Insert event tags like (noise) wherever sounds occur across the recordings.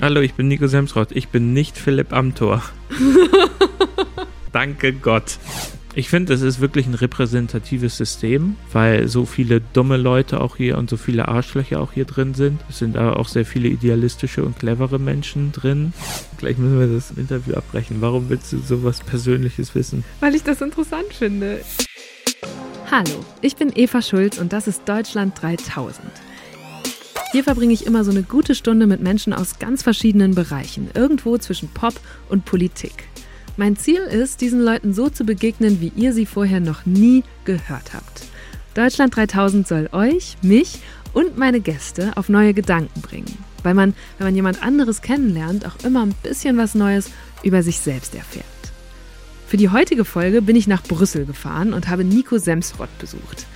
Hallo, ich bin Nico Semsrott. Ich bin nicht Philipp Amthor. (laughs) Danke Gott. Ich finde, es ist wirklich ein repräsentatives System, weil so viele dumme Leute auch hier und so viele Arschlöcher auch hier drin sind. Es sind aber auch sehr viele idealistische und clevere Menschen drin. Gleich müssen wir das Interview abbrechen. Warum willst du sowas Persönliches wissen? Weil ich das interessant finde. Hallo, ich bin Eva Schulz und das ist Deutschland 3000. Hier verbringe ich immer so eine gute Stunde mit Menschen aus ganz verschiedenen Bereichen, irgendwo zwischen Pop und Politik. Mein Ziel ist, diesen Leuten so zu begegnen, wie ihr sie vorher noch nie gehört habt. Deutschland 3000 soll euch, mich und meine Gäste auf neue Gedanken bringen, weil man, wenn man jemand anderes kennenlernt, auch immer ein bisschen was Neues über sich selbst erfährt. Für die heutige Folge bin ich nach Brüssel gefahren und habe Nico Semsrott besucht.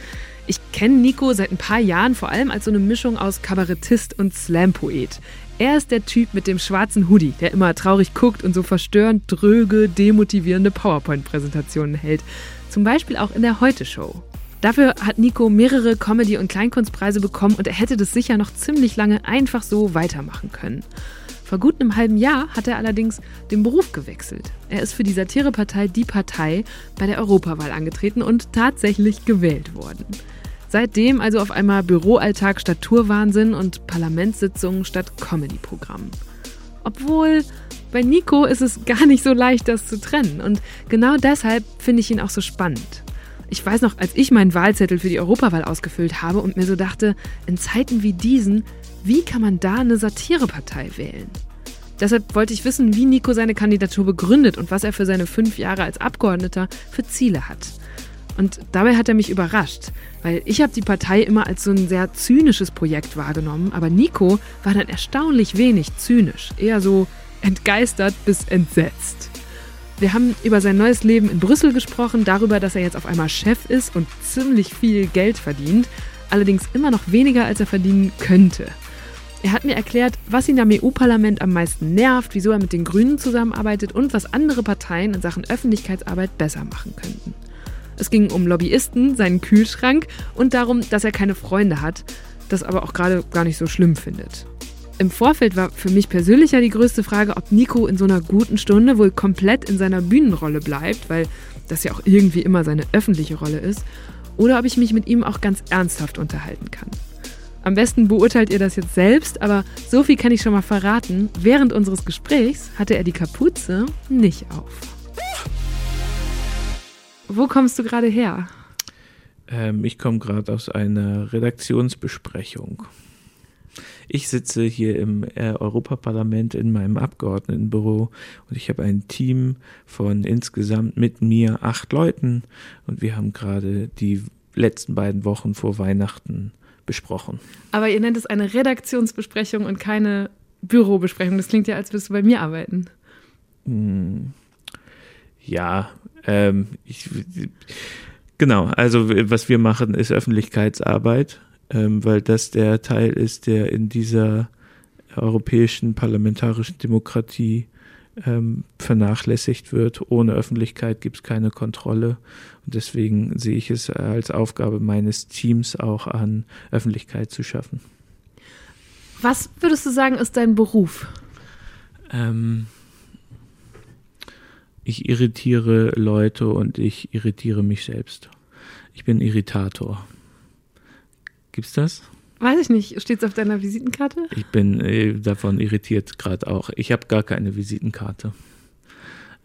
Ich kenne Nico seit ein paar Jahren vor allem als so eine Mischung aus Kabarettist und Slam-Poet. Er ist der Typ mit dem schwarzen Hoodie, der immer traurig guckt und so verstörend dröge, demotivierende PowerPoint-Präsentationen hält. Zum Beispiel auch in der Heute-Show. Dafür hat Nico mehrere Comedy- und Kleinkunstpreise bekommen und er hätte das sicher noch ziemlich lange einfach so weitermachen können. Vor gut einem halben Jahr hat er allerdings den Beruf gewechselt. Er ist für die Satirepartei Die Partei bei der Europawahl angetreten und tatsächlich gewählt worden. Seitdem also auf einmal Büroalltag statt Tourwahnsinn und Parlamentssitzungen statt Comedy-Programm. Obwohl bei Nico ist es gar nicht so leicht, das zu trennen. Und genau deshalb finde ich ihn auch so spannend. Ich weiß noch, als ich meinen Wahlzettel für die Europawahl ausgefüllt habe und mir so dachte, in Zeiten wie diesen, wie kann man da eine Satirepartei wählen? Deshalb wollte ich wissen, wie Nico seine Kandidatur begründet und was er für seine fünf Jahre als Abgeordneter für Ziele hat. Und dabei hat er mich überrascht, weil ich habe die Partei immer als so ein sehr zynisches Projekt wahrgenommen, aber Nico war dann erstaunlich wenig zynisch, eher so entgeistert bis entsetzt. Wir haben über sein neues Leben in Brüssel gesprochen, darüber, dass er jetzt auf einmal Chef ist und ziemlich viel Geld verdient, allerdings immer noch weniger, als er verdienen könnte. Er hat mir erklärt, was ihn am EU-Parlament am meisten nervt, wieso er mit den Grünen zusammenarbeitet und was andere Parteien in Sachen Öffentlichkeitsarbeit besser machen könnten. Es ging um Lobbyisten, seinen Kühlschrank und darum, dass er keine Freunde hat, das aber auch gerade gar nicht so schlimm findet. Im Vorfeld war für mich persönlich ja die größte Frage, ob Nico in so einer guten Stunde wohl komplett in seiner Bühnenrolle bleibt, weil das ja auch irgendwie immer seine öffentliche Rolle ist, oder ob ich mich mit ihm auch ganz ernsthaft unterhalten kann. Am besten beurteilt ihr das jetzt selbst, aber so viel kann ich schon mal verraten. Während unseres Gesprächs hatte er die Kapuze nicht auf. Wo kommst du gerade her? Ähm, ich komme gerade aus einer Redaktionsbesprechung. Ich sitze hier im äh, Europaparlament in meinem Abgeordnetenbüro und ich habe ein Team von insgesamt mit mir acht Leuten und wir haben gerade die letzten beiden Wochen vor Weihnachten besprochen. Aber ihr nennt es eine Redaktionsbesprechung und keine Bürobesprechung. Das klingt ja, als würdest du bei mir arbeiten. Hm. Ja, ähm, ich, genau, also was wir machen, ist Öffentlichkeitsarbeit, ähm, weil das der Teil ist, der in dieser europäischen parlamentarischen Demokratie ähm, vernachlässigt wird. Ohne Öffentlichkeit gibt es keine Kontrolle. Und deswegen sehe ich es als Aufgabe meines Teams auch an, Öffentlichkeit zu schaffen. Was würdest du sagen, ist dein Beruf? Ähm, ich irritiere Leute und ich irritiere mich selbst. Ich bin Irritator. Gibt's das? Weiß ich nicht. Steht's auf deiner Visitenkarte? Ich bin äh, davon irritiert gerade auch. Ich habe gar keine Visitenkarte.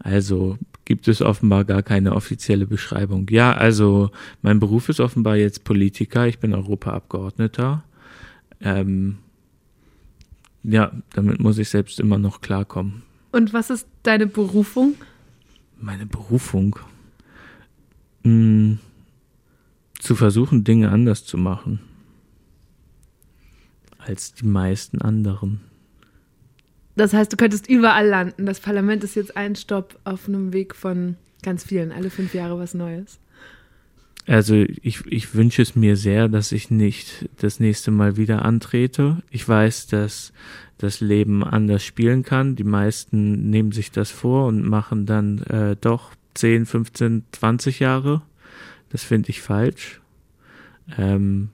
Also gibt es offenbar gar keine offizielle Beschreibung. Ja, also mein Beruf ist offenbar jetzt Politiker. Ich bin Europaabgeordneter. Ähm, ja, damit muss ich selbst immer noch klarkommen. Und was ist deine Berufung? Meine Berufung, hm, zu versuchen, Dinge anders zu machen als die meisten anderen. Das heißt, du könntest überall landen. Das Parlament ist jetzt ein Stopp auf einem Weg von ganz vielen, alle fünf Jahre was Neues. Also ich, ich wünsche es mir sehr, dass ich nicht das nächste Mal wieder antrete. Ich weiß, dass das Leben anders spielen kann. Die meisten nehmen sich das vor und machen dann äh, doch 10, 15, 20 Jahre. Das finde ich falsch. Ähm,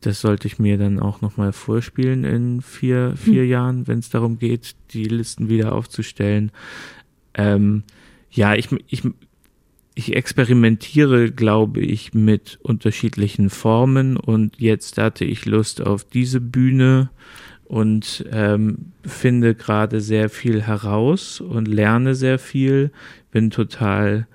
das sollte ich mir dann auch nochmal vorspielen in vier, vier Hm. Jahren, wenn es darum geht, die Listen wieder aufzustellen. Ähm, ja, ich, ich, ich experimentiere, glaube ich, mit unterschiedlichen Formen und jetzt hatte ich Lust auf diese Bühne und ähm, finde gerade sehr viel heraus und lerne sehr viel. Bin total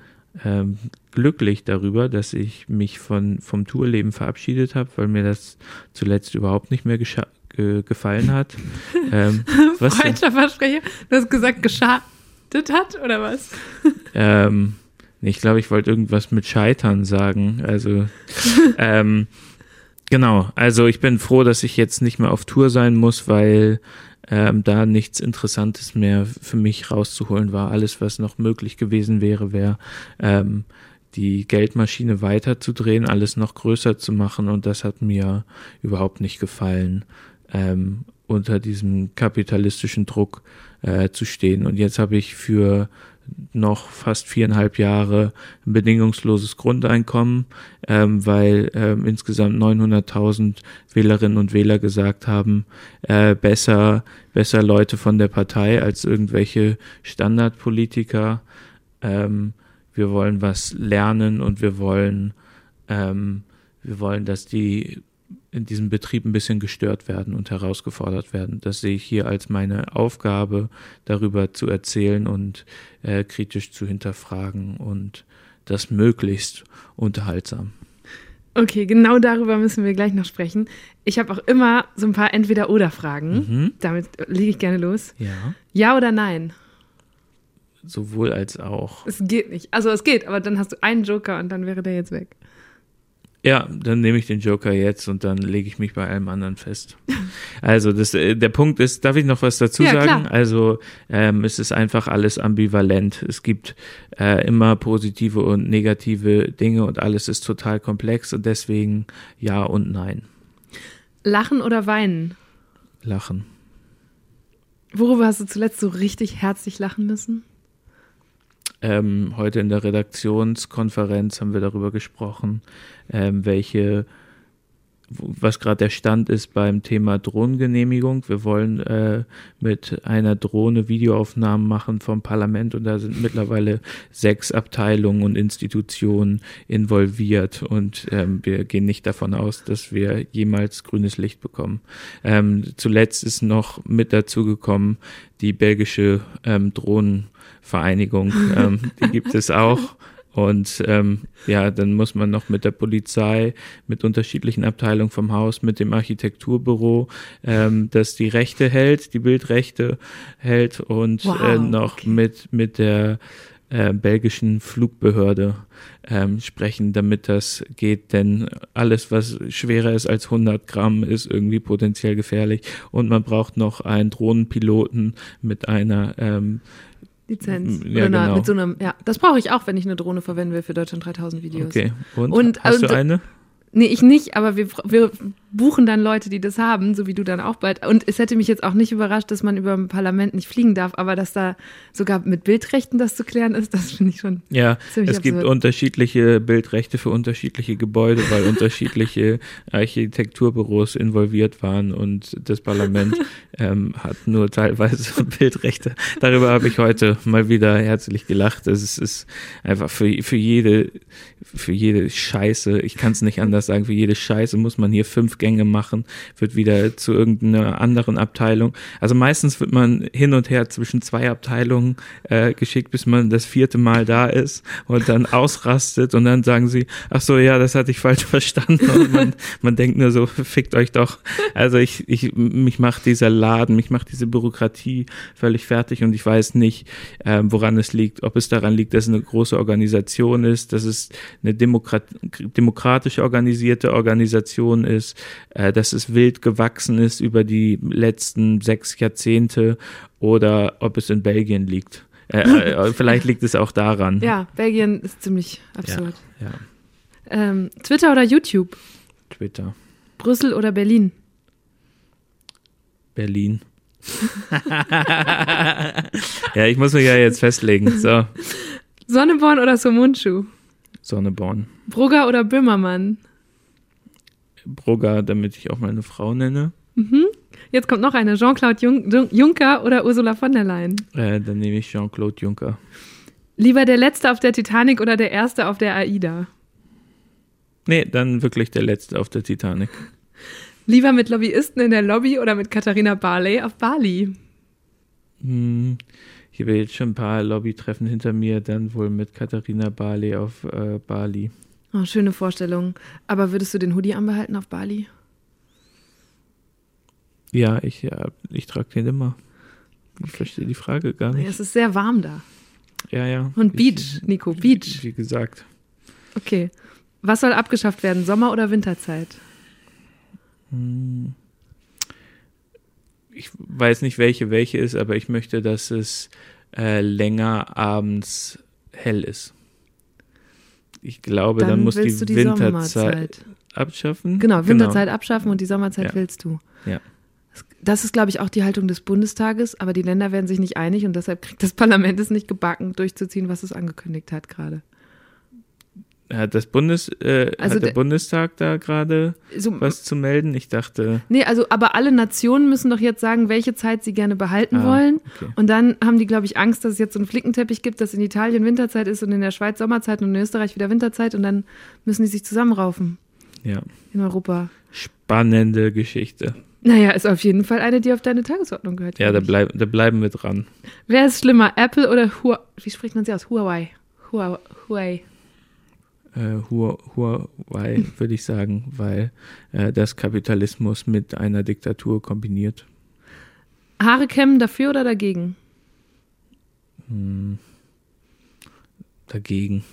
ähm, glücklich darüber, dass ich mich von, vom Tourleben verabschiedet habe, weil mir das zuletzt überhaupt nicht mehr gescha- ge gefallen hat. (laughs) ähm, was Versprecher. Du hast gesagt, geschadet hat oder was? Ähm, ich glaube, ich wollte irgendwas mit Scheitern sagen. Also, (laughs) ähm, genau. Also ich bin froh, dass ich jetzt nicht mehr auf Tour sein muss, weil ähm, da nichts Interessantes mehr für mich rauszuholen war. Alles, was noch möglich gewesen wäre, wäre ähm, die Geldmaschine weiterzudrehen, alles noch größer zu machen und das hat mir überhaupt nicht gefallen, ähm, unter diesem kapitalistischen Druck äh, zu stehen. Und jetzt habe ich für noch fast viereinhalb Jahre ein bedingungsloses Grundeinkommen, ähm, weil ähm, insgesamt 900.000 Wählerinnen und Wähler gesagt haben, äh, besser, besser Leute von der Partei als irgendwelche Standardpolitiker. Ähm, wir wollen was lernen und wir wollen, ähm, wir wollen, dass die in diesem Betrieb ein bisschen gestört werden und herausgefordert werden. Das sehe ich hier als meine Aufgabe, darüber zu erzählen und äh, kritisch zu hinterfragen und das möglichst unterhaltsam. Okay, genau darüber müssen wir gleich noch sprechen. Ich habe auch immer so ein paar Entweder-Oder-Fragen. Mhm. Damit lege ich gerne los. Ja, Ja oder nein? sowohl als auch. Es geht nicht. Also es geht, aber dann hast du einen Joker und dann wäre der jetzt weg. Ja, dann nehme ich den Joker jetzt und dann lege ich mich bei allem anderen fest. (laughs) Also das, äh, der Punkt ist, darf ich noch was dazu Ja, sagen? klar. Also ähm, es ist einfach alles ambivalent. Es gibt äh, immer positive und negative Dinge und alles ist total komplex und deswegen ja und nein. Lachen oder weinen? Lachen. Worüber hast du zuletzt so richtig herzlich lachen müssen? Ähm, heute in der Redaktionskonferenz haben wir darüber gesprochen, ähm, welche, was gerade der Stand ist beim Thema Drohnengenehmigung. Wir wollen äh, mit einer Drohne Videoaufnahmen machen vom Parlament und da sind mittlerweile sechs Abteilungen und Institutionen involviert und ähm, wir gehen nicht davon aus, dass wir jemals grünes Licht bekommen. Ähm, zuletzt ist noch mit dazu gekommen die belgische ähm, Drohnenvereinigung, (laughs) ähm, die gibt es auch. Und ähm, ja, dann muss man noch mit der Polizei, mit unterschiedlichen Abteilungen vom Haus, mit dem Architekturbüro, ähm, das die Rechte hält, die Bildrechte hält und Wow, äh, noch okay. mit, mit der äh, belgischen Flugbehörde ähm, sprechen, damit das geht, denn alles, was schwerer ist als 100 Gramm, ist irgendwie potenziell gefährlich und man braucht noch einen Drohnenpiloten mit einer ähm, Lizenz. Ja, Oder genau. mit so einem, ja, das brauche ich auch, wenn ich eine Drohne verwenden will für Deutschland 3000 Videos. Okay. Und, Und- hast und- du eine? Nee, ich nicht, aber wir, wir buchen dann Leute, die das haben, so wie du dann auch bald. Und es hätte mich jetzt auch nicht überrascht, dass man über ein Parlament nicht fliegen darf, aber dass da sogar mit Bildrechten das zu klären ist, das finde ich schon. Ja, es gibt absurd. unterschiedliche Bildrechte für unterschiedliche Gebäude, weil (laughs) unterschiedliche Architekturbüros involviert waren und das Parlament (laughs) ähm, hat nur teilweise (laughs) Bildrechte. Darüber habe ich heute mal wieder herzlich gelacht. Es ist, ist einfach für, für jede für jede Scheiße, ich kann es nicht anders sagen, für jede Scheiße muss man hier fünf Gänge machen, wird wieder zu irgendeiner anderen Abteilung. Also meistens wird man hin und her zwischen zwei Abteilungen äh, geschickt, bis man das vierte Mal da ist und dann (laughs) ausrastet und dann sagen sie, ach so, ja, das hatte ich falsch (laughs) verstanden und man, man denkt nur so, fickt euch doch. Also ich, ich mich macht dieser Laden, mich macht diese Bürokratie völlig fertig und ich weiß nicht, ähm, woran es liegt, ob es daran liegt, dass es eine große Organisation ist, dass es eine Demokrat demokratisch organisierte Organisation ist, äh, dass es wild gewachsen ist über die letzten sechs Jahrzehnte oder ob es in Belgien liegt. Äh, äh, (laughs) vielleicht liegt es auch daran. Ja, Belgien ist ziemlich absurd. ja. Ähm, Twitter oder YouTube? Twitter, Brüssel oder Berlin? Berlin. (laughs) ja, ich muss mich ja jetzt festlegen. So, Sonneborn oder Somunchu? Sonneborn. Brugger oder Böhmermann? Brugger, damit ich auch meine Frau nenne. Mhm. Jetzt kommt noch eine. Jean-Claude Jun Jun Juncker oder Ursula von der Leyen? Äh, dann nehme ich Jean-Claude Juncker. Lieber der Letzte auf der Titanic oder der Erste auf der AIDA? Nee, dann wirklich der Letzte auf der Titanic. (laughs) Lieber mit Lobbyisten in der Lobby oder mit Katharina Barley auf Bali? Hm, ich habe jetzt schon ein paar Lobbytreffen hinter mir, dann wohl mit Katharina Barley auf äh, Bali. Oh, schöne Vorstellung. Aber würdest du den Hoodie anbehalten auf Bali? Ja, ich, ja, ich trage den immer. Ich verstehe die Frage gar nicht. Es ist sehr warm da. Ja, ja. Und Beach, ich, Nico, Beach. Wie gesagt. Okay. Was soll abgeschafft werden, Sommer- oder Winterzeit? Hm. Ich weiß nicht, welche welche ist, aber ich möchte, dass es äh, länger abends hell ist. Ich glaube, dann, Dann muss die, die Winterzeit Sommerzeit. abschaffen. Genau, Winterzeit abschaffen und die Sommerzeit Ja. willst du. Ja. Das ist, glaube ich, auch die Haltung des Bundestages, aber die Länder werden sich nicht einig und deshalb kriegt das Parlament es nicht gebacken, durchzuziehen, was es angekündigt hat gerade. Hat das Bundes, äh, Also hat der der- Bundestag da gerade So, was zu melden? Ich dachte, nee, also, aber alle Nationen müssen doch jetzt sagen, welche Zeit sie gerne behalten Ah, wollen. okay. Und dann haben die, glaube ich, Angst, dass es jetzt so einen Flickenteppich gibt, dass in Italien Winterzeit ist und in der Schweiz Sommerzeit und in Österreich wieder Winterzeit und dann müssen die sich zusammenraufen ja, in Europa. spannende Geschichte. Naja, ist auf jeden Fall eine, die auf deine Tagesordnung gehört. Ja, da, bleib, da bleiben wir dran. Wer ist schlimmer, Apple oder Huawei? Wie spricht man sie aus? Huawei. Huawei. Huawei. Äh, Hua- Huawei, würde ich sagen, weil äh, das Kapitalismus mit einer Diktatur kombiniert. Haare kämmen dafür oder dagegen? Hm. Dagegen,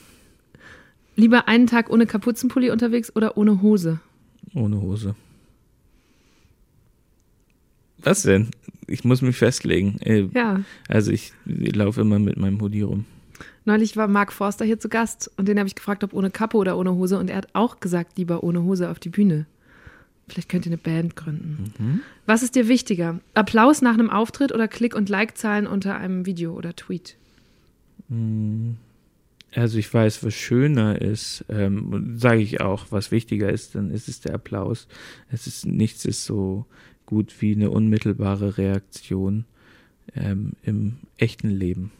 Lieber einen Tag ohne Kapuzenpulli unterwegs oder ohne Hose? ohne Hose. Was denn? Ich muss mich festlegen. Äh, Ja. Also ich laufe immer mit meinem Hoodie rum. Neulich war Mark Forster hier zu Gast und den habe ich gefragt, ob ohne Kappe oder ohne Hose und er hat auch gesagt, lieber ohne Hose auf die Bühne. Vielleicht könnt ihr eine Band gründen. Mhm. Was ist dir wichtiger? Applaus nach einem Auftritt oder Klick- und Like-Zahlen unter einem Video oder Tweet? Hm. Also ich weiß, was schöner ist, ähm, sage ich auch, was wichtiger ist, dann ist es der Applaus. Es ist nichts ist so gut wie eine unmittelbare Reaktion ähm, im echten Leben.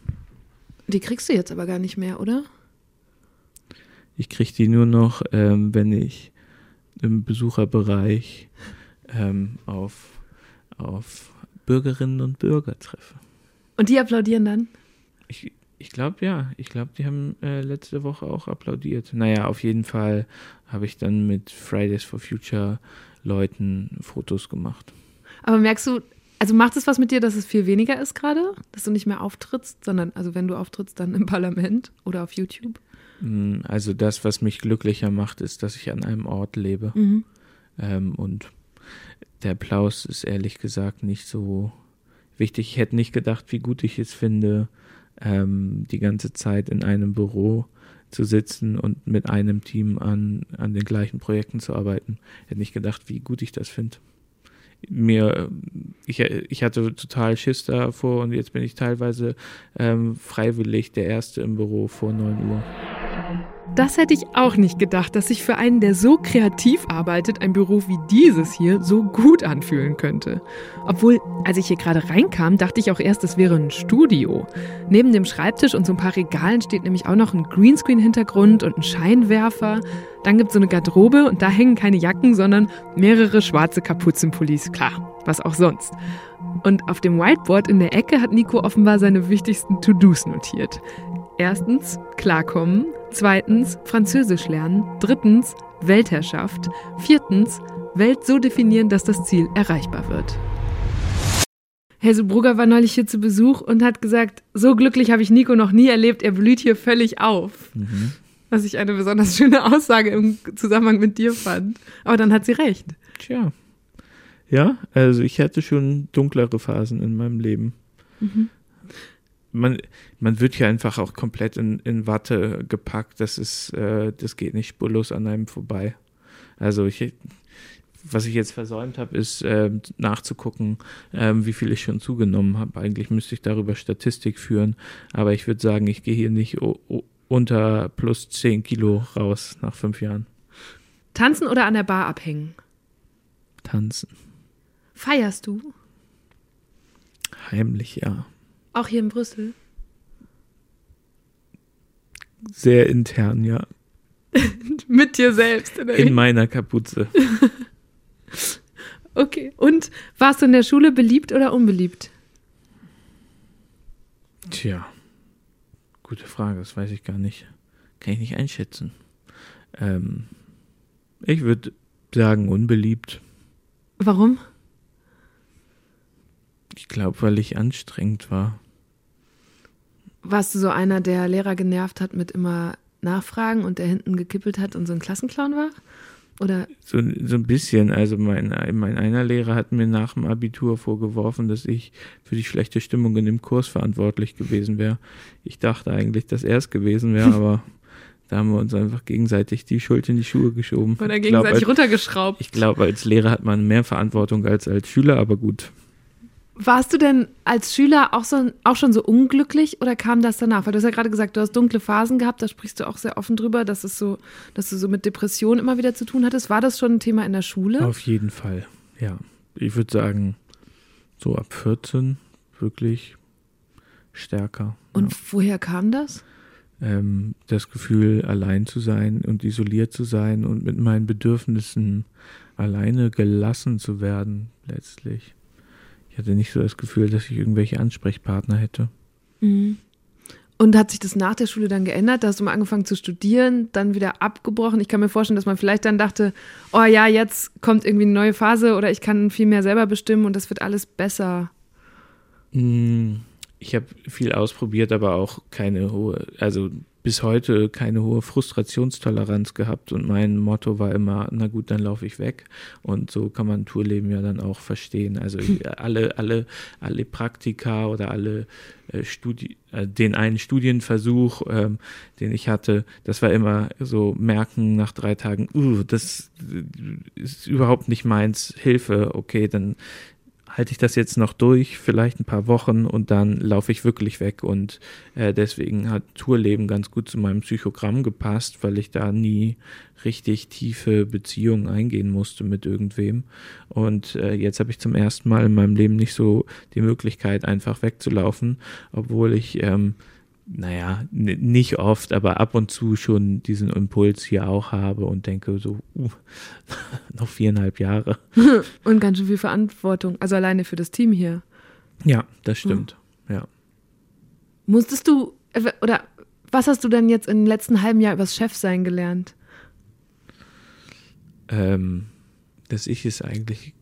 Die kriegst du jetzt aber gar nicht mehr, oder? Ich kriege die nur noch, ähm, wenn ich im Besucherbereich ähm, auf, auf Bürgerinnen und Bürger treffe. Und die applaudieren dann? Ich, ich glaube ja. Ich glaube, die haben äh, letzte Woche auch applaudiert. Naja, auf jeden Fall habe ich dann mit Fridays for Future Leuten Fotos gemacht. Aber merkst du, also macht es was mit dir, dass es viel weniger ist gerade? Dass du nicht mehr auftrittst, sondern, also wenn du auftrittst, dann im Parlament oder auf YouTube? Mm, Also das, was mich glücklicher macht, ist, dass ich an einem Ort lebe. Mhm. Ähm, und der Applaus ist ehrlich gesagt nicht so wichtig. Ich hätte nicht gedacht, wie gut ich es finde, ähm, die ganze Zeit in einem Büro zu sitzen und mit einem Team an, an den gleichen Projekten zu arbeiten. Ich hätte nicht gedacht, wie gut ich das finde. Mir, ich, ich hatte total Schiss davor und jetzt bin ich teilweise ähm, freiwillig der Erste im Büro vor 9 Uhr. Das hätte ich auch nicht gedacht, dass sich für einen, der so kreativ arbeitet, ein Beruf wie dieses hier so gut anfühlen könnte. Obwohl, als ich hier gerade reinkam, dachte ich auch erst, es wäre ein Studio. Neben dem Schreibtisch und so ein paar Regalen steht nämlich auch noch ein Greenscreen-Hintergrund und ein Scheinwerfer. Dann gibt es so eine Garderobe und da hängen keine Jacken, sondern mehrere schwarze Kapuzenpullis. Klar, was auch sonst. Und auf dem Whiteboard in der Ecke hat Nico offenbar seine wichtigsten To-Dos notiert. Erstens klarkommen, zweitens Französisch lernen, drittens Weltherrschaft, viertens Welt so definieren, dass das Ziel erreichbar wird. Hazel Brugger war neulich hier zu Besuch und hat gesagt, so glücklich habe ich Nico noch nie erlebt, er blüht hier völlig auf. Mhm. Was ich eine besonders schöne Aussage im Zusammenhang mit dir fand. Aber dann hat sie recht. Tja. Ja, also ich hatte schon dunklere Phasen in meinem Leben. Man, man wird hier einfach auch komplett in, in Watte gepackt. Das ist, äh, das geht nicht spurlos an einem vorbei. Also ich, was ich jetzt versäumt habe, ist ähm, nachzugucken, ähm, wie viel ich schon zugenommen habe. Eigentlich müsste ich darüber Statistik führen, aber ich würde sagen, ich gehe hier nicht unter plus 10 Kilo raus nach fünf Jahren. Tanzen oder an der Bar abhängen? Tanzen. Feierst du? Heimlich, ja. Auch hier in Brüssel? Sehr intern, ja. (laughs) Mit dir selbst. Oder In meiner Kapuze. (laughs) okay. Und warst du in der Schule beliebt oder unbeliebt? Tja, gute Frage, das weiß ich gar nicht. Kann ich nicht einschätzen. Ähm, ich würde sagen, unbeliebt. Warum? Ich glaube, weil ich anstrengend war. Warst du so einer, der Lehrer genervt hat mit immer Nachfragen und der hinten gekippelt hat und so ein Klassenclown war? Oder? So, so ein bisschen. Also mein, mein einer Lehrer hat mir nach dem Abitur vorgeworfen, dass ich für die schlechte Stimmung in dem Kurs verantwortlich gewesen wäre. Ich dachte eigentlich, dass er es gewesen wäre, (laughs) aber da haben wir uns einfach gegenseitig die Schuld in die Schuhe geschoben. Oder gegenseitig ich glaub, als, runtergeschraubt. Ich glaube, als Lehrer hat man mehr Verantwortung als als Schüler, aber gut. Warst du denn als Schüler auch, so, auch schon so unglücklich oder kam das danach? Weil du hast ja gerade gesagt, du hast dunkle Phasen gehabt, da sprichst du auch sehr offen drüber, dass es so, dass du so mit Depressionen immer wieder zu tun hattest. War das schon ein Thema in der Schule? Auf jeden Fall, ja. Ich würde sagen, so ab 14 wirklich stärker. Und ja. woher kam das? Ähm, das Gefühl, allein zu sein und isoliert zu sein und mit meinen Bedürfnissen alleine gelassen zu werden, letztlich. Ich hatte nicht so das Gefühl, dass ich irgendwelche Ansprechpartner hätte. Mhm. Und hat sich das nach der Schule dann geändert? Da hast du mal angefangen zu studieren, dann wieder abgebrochen. Ich kann mir vorstellen, dass man vielleicht dann dachte, oh ja, jetzt kommt irgendwie eine neue Phase oder ich kann viel mehr selber bestimmen und das wird alles besser. Ich habe viel ausprobiert, aber auch keine hohe, also bis heute keine hohe Frustrationstoleranz gehabt und mein Motto war immer, na gut, dann laufe ich weg. Und so kann man Tourleben ja dann auch verstehen. Also (laughs) alle, alle, alle Praktika oder alle äh, Studi äh, den einen Studienversuch, ähm, den ich hatte, das war immer so merken nach drei Tagen, uh, das ist überhaupt nicht meins, Hilfe, okay, dann halte ich das jetzt noch durch, vielleicht ein paar Wochen und dann laufe ich wirklich weg. Und äh, deswegen hat Tourleben ganz gut zu meinem Psychogramm gepasst, weil ich da nie richtig tiefe Beziehungen eingehen musste mit irgendwem. Und äh, jetzt habe ich zum ersten Mal in meinem Leben nicht so die Möglichkeit, einfach wegzulaufen, obwohl ich ähm, naja, nicht oft, aber ab und zu schon diesen Impuls hier auch habe und denke so, uh, (laughs) noch viereinhalb Jahre. (laughs) und ganz schön viel Verantwortung, also alleine für das Team hier. Ja, das stimmt, ja. ja. Musstest du, äh, oder was hast du denn jetzt im letzten halben Jahr übers Chefsein gelernt? Ähm, dass ich es eigentlich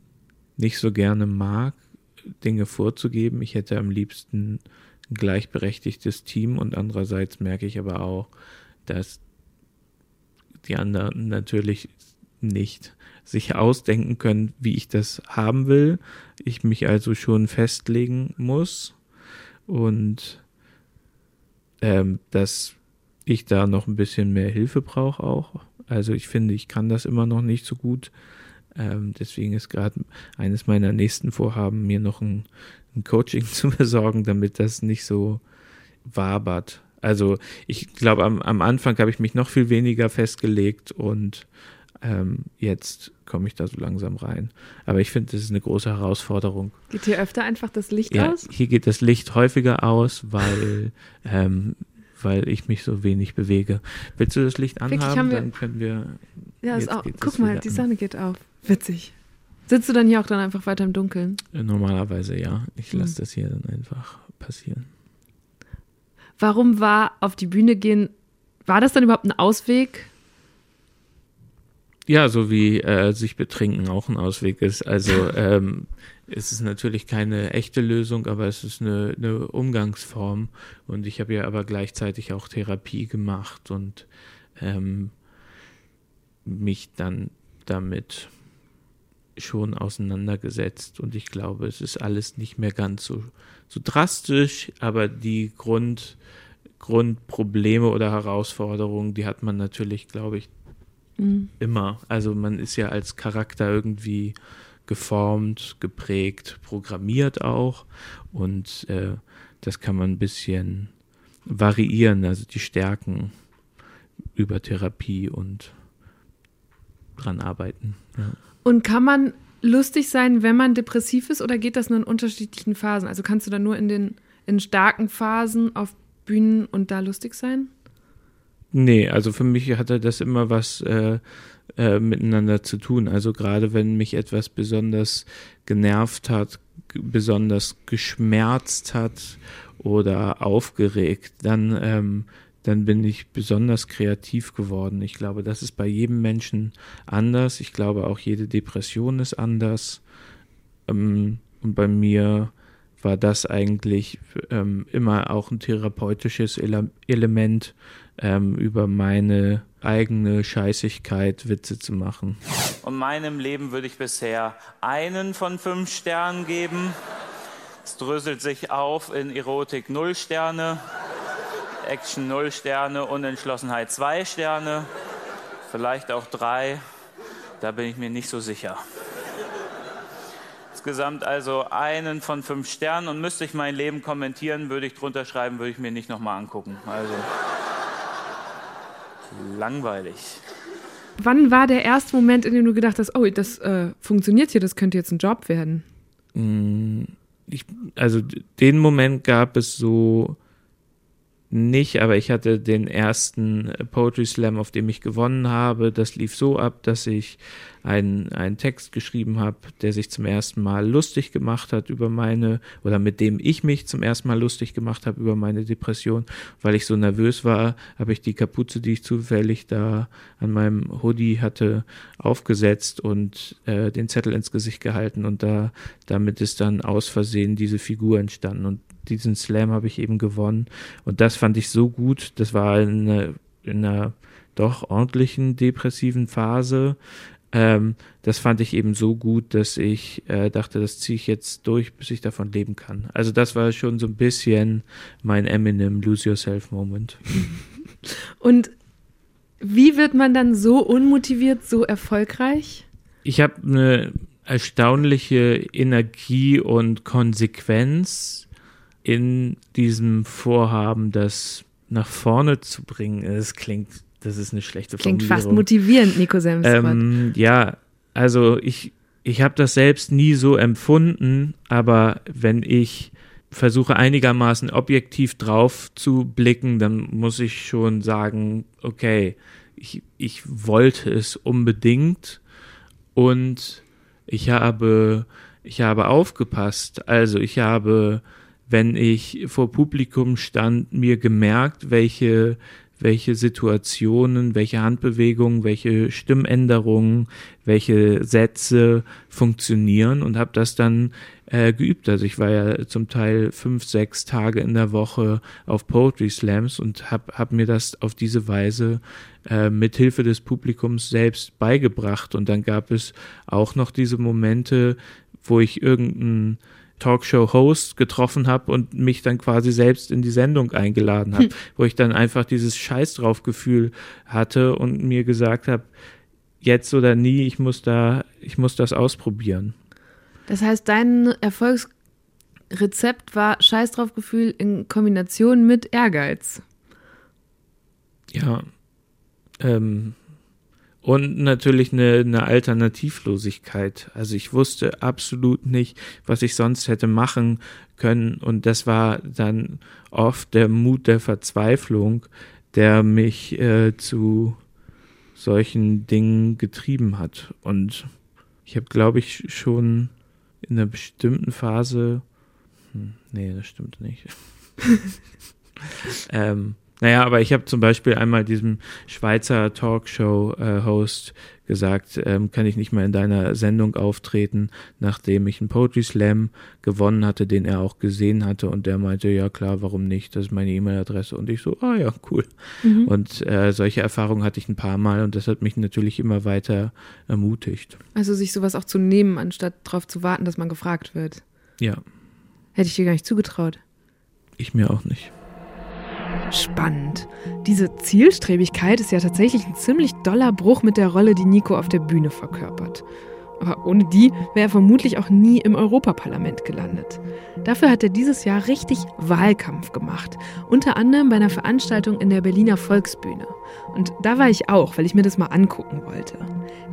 nicht so gerne mag, Dinge vorzugeben. Ich hätte am liebsten ein gleichberechtigtes Team und andererseits merke ich aber auch, dass die anderen natürlich nicht sich ausdenken können, wie ich das haben will. Ich mich also schon festlegen muss und ähm, dass ich da noch ein bisschen mehr Hilfe brauche auch. Also ich finde, ich kann das immer noch nicht so gut. Ähm, deswegen ist gerade eines meiner nächsten Vorhaben, mir noch ein, ein Coaching (laughs) zu besorgen, damit das nicht so wabert. Also ich glaube, am, am Anfang habe ich mich noch viel weniger festgelegt und ähm, jetzt komme ich da so langsam rein. Aber ich finde, das ist eine große Herausforderung. Geht hier öfter einfach das Licht ja, aus? Hier geht das Licht häufiger aus, weil, (laughs) ähm, weil ich mich so wenig bewege. Willst du das Licht anhaben? Dann können wir. Ja, ist auch, guck mal, die Sonne geht auf. Witzig. Sitzt du dann hier auch dann einfach weiter im Dunkeln? Normalerweise ja. Ich lasse hm. das hier dann einfach passieren. Warum war auf die Bühne gehen, war das dann überhaupt ein Ausweg? Ja, so wie äh, sich betrinken auch ein Ausweg ist. Also (laughs) ähm, es ist natürlich keine echte Lösung, aber es ist eine, eine Umgangsform. Und ich habe ja aber gleichzeitig auch Therapie gemacht und ähm, mich dann damit schon auseinandergesetzt und ich glaube, es ist alles nicht mehr ganz so, so drastisch, aber die Grund, Grundprobleme oder Herausforderungen, die hat man natürlich, glaube ich, mhm. immer. Also man ist ja als Charakter irgendwie geformt, geprägt, programmiert auch und äh, das kann man ein bisschen variieren, also die Stärken über Therapie und dran arbeiten. Ja. Und kann man lustig sein, wenn man depressiv ist, oder geht das nur in unterschiedlichen Phasen? Also kannst du dann nur in den in starken Phasen auf Bühnen und da lustig sein? Nee, also für mich hatte das immer was äh, äh, miteinander zu tun. Also gerade wenn mich etwas besonders genervt hat, besonders geschmerzt hat oder aufgeregt, dann, ähm, dann bin ich besonders kreativ geworden. Ich glaube, das ist bei jedem Menschen anders. Ich glaube, auch jede Depression ist anders. Ähm, und bei mir war das eigentlich ähm, immer auch ein therapeutisches Ele Element, ähm, über meine eigene Scheißigkeit Witze zu machen. Und meinem Leben würde ich bisher einen von fünf Sternen geben. Es dröselt sich auf in Erotik 0 Sterne, Action 0 Sterne, Unentschlossenheit 2 Sterne, vielleicht auch 3. Da bin ich mir nicht so sicher. Insgesamt also einen von fünf Sternen und müsste ich mein Leben kommentieren, würde ich drunter schreiben, würde ich mir nicht nochmal angucken. Also langweilig. Wann war der erste Moment, in dem du gedacht hast, oh, das äh, funktioniert hier, das könnte jetzt ein Job werden? Mm, ich, also den Moment gab es so nicht, aber ich hatte den ersten Poetry Slam, auf dem ich gewonnen habe. Das lief so ab, dass ich einen, einen Text geschrieben habe, der sich zum ersten Mal lustig gemacht hat über meine, oder mit dem ich mich zum ersten Mal lustig gemacht habe über meine Depression. Weil ich so nervös war, habe ich die Kapuze, die ich zufällig da an meinem Hoodie hatte, aufgesetzt und äh, den Zettel ins Gesicht gehalten und da damit ist dann aus Versehen diese Figur entstanden. Und diesen Slam habe ich eben gewonnen. Und das fand ich so gut. Das war in einer, in einer doch ordentlichen depressiven Phase. Ähm, das fand ich eben so gut, dass ich äh, dachte, das ziehe ich jetzt durch, bis ich davon leben kann. Also das war schon so ein bisschen mein Eminem Lose Yourself Moment. (laughs) Und wie wird man dann so unmotiviert, so erfolgreich? Ich habe eine erstaunliche Energie und Konsequenz in diesem Vorhaben, das nach vorne zu bringen. Es klingt, das ist eine schlechte Klingt fast motivierend, Nico Semsrott. Ähm, ja, also ich, ich habe das selbst nie so empfunden, aber wenn ich versuche einigermaßen objektiv drauf zu blicken, dann muss ich schon sagen, okay, ich, ich wollte es unbedingt und ich habe, ich habe aufgepasst. Also ich habe wenn ich vor Publikum stand, mir gemerkt, welche, welche Situationen, welche Handbewegungen, welche Stimmänderungen, welche Sätze funktionieren und habe das dann äh, geübt. Also ich war ja zum Teil fünf, sechs Tage in der Woche auf Poetry Slams und habe hab mir das auf diese Weise äh, mit Hilfe des Publikums selbst beigebracht. Und dann gab es auch noch diese Momente, wo ich irgendein Talkshow-Host getroffen habe und mich dann quasi selbst in die Sendung eingeladen habe, hm. wo ich dann einfach dieses Scheiß drauf Gefühl hatte und mir gesagt habe, jetzt oder nie, ich muss da, ich muss das ausprobieren. Das heißt, dein Erfolgsrezept war Scheiß drauf Gefühl in Kombination mit Ehrgeiz. Ja. Ähm, und natürlich eine, eine Alternativlosigkeit. Also ich wusste absolut nicht, was ich sonst hätte machen können. Und das war dann oft der Mut der Verzweiflung, der mich äh, zu solchen Dingen getrieben hat. Und ich habe, glaube ich, schon in einer bestimmten Phase. Hm, nee, das stimmt nicht. (laughs) ähm, naja, aber ich habe zum Beispiel einmal diesem Schweizer Talkshow-Host gesagt, ähm, kann ich nicht mehr in deiner Sendung auftreten, nachdem ich einen Poetry Slam gewonnen hatte, den er auch gesehen hatte und der meinte, ja klar, warum nicht, das ist meine E-Mail-Adresse und ich so, ah ja, cool. Mhm. Und äh, solche Erfahrungen hatte ich ein paar Mal und das hat mich natürlich immer weiter ermutigt. Also sich sowas auch zu nehmen, anstatt darauf zu warten, dass man gefragt wird. Ja. Hätte ich dir gar nicht zugetraut. Ich mir auch nicht. Spannend. Diese Zielstrebigkeit ist ja tatsächlich ein ziemlich doller Bruch mit der Rolle, die Nico auf der Bühne verkörpert. Aber ohne die wäre er vermutlich auch nie im Europaparlament gelandet. Dafür hat er dieses Jahr richtig Wahlkampf gemacht. Unter anderem bei einer Veranstaltung in der Berliner Volksbühne. Und da war ich auch, weil ich mir das mal angucken wollte.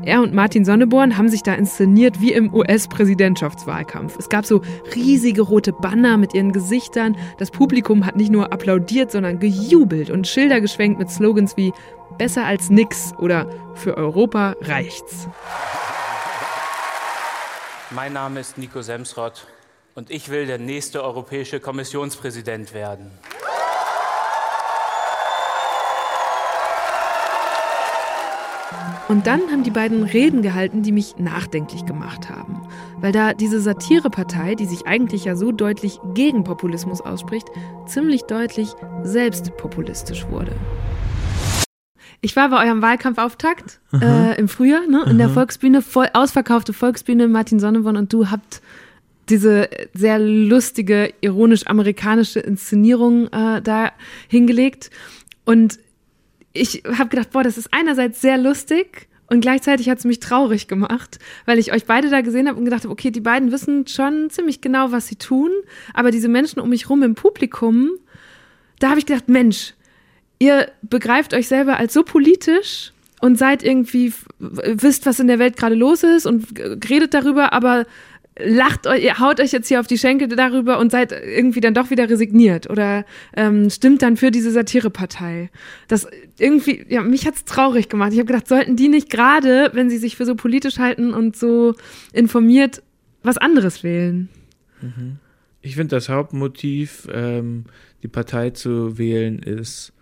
Er und Martin Sonneborn haben sich da inszeniert wie im US-Präsidentschaftswahlkampf. Es gab so riesige rote Banner mit ihren Gesichtern. Das Publikum hat nicht nur applaudiert, sondern gejubelt und Schilder geschwenkt mit Slogans wie Besser als nix oder Für Europa reicht's. Mein Name ist Nico Semsrott und ich will der nächste europäische Kommissionspräsident werden. Und dann haben die beiden Reden gehalten, die mich nachdenklich gemacht haben. Weil da diese Satirepartei, die sich eigentlich ja so deutlich gegen Populismus ausspricht, ziemlich deutlich selbst populistisch wurde. Ich war bei eurem Wahlkampfauftakt äh, im Frühjahr, ne, in der Volksbühne, voll ausverkaufte Volksbühne. Martin Sonneborn und du habt diese sehr lustige, ironisch-amerikanische Inszenierung äh, da hingelegt. Und ich habe gedacht, boah, das ist einerseits sehr lustig und gleichzeitig hat es mich traurig gemacht, weil ich euch beide da gesehen habe und gedacht habe, okay, die beiden wissen schon ziemlich genau, was sie tun, aber diese Menschen um mich rum im Publikum, da habe ich gedacht, Mensch, ihr begreift euch selber als so politisch und seid irgendwie, wisst, was in der Welt gerade los ist und redet darüber, aber lacht euch, ihr haut euch jetzt hier auf die Schenkel darüber und seid irgendwie dann doch wieder resigniert oder ähm, stimmt dann für diese Satirepartei. Das irgendwie, ja, mich hat's traurig gemacht. Ich habe gedacht, sollten die nicht gerade, wenn sie sich für so politisch halten und so informiert, was anderes wählen? Mhm. Ich finde, das Hauptmotiv, ähm, die Partei zu wählen, ist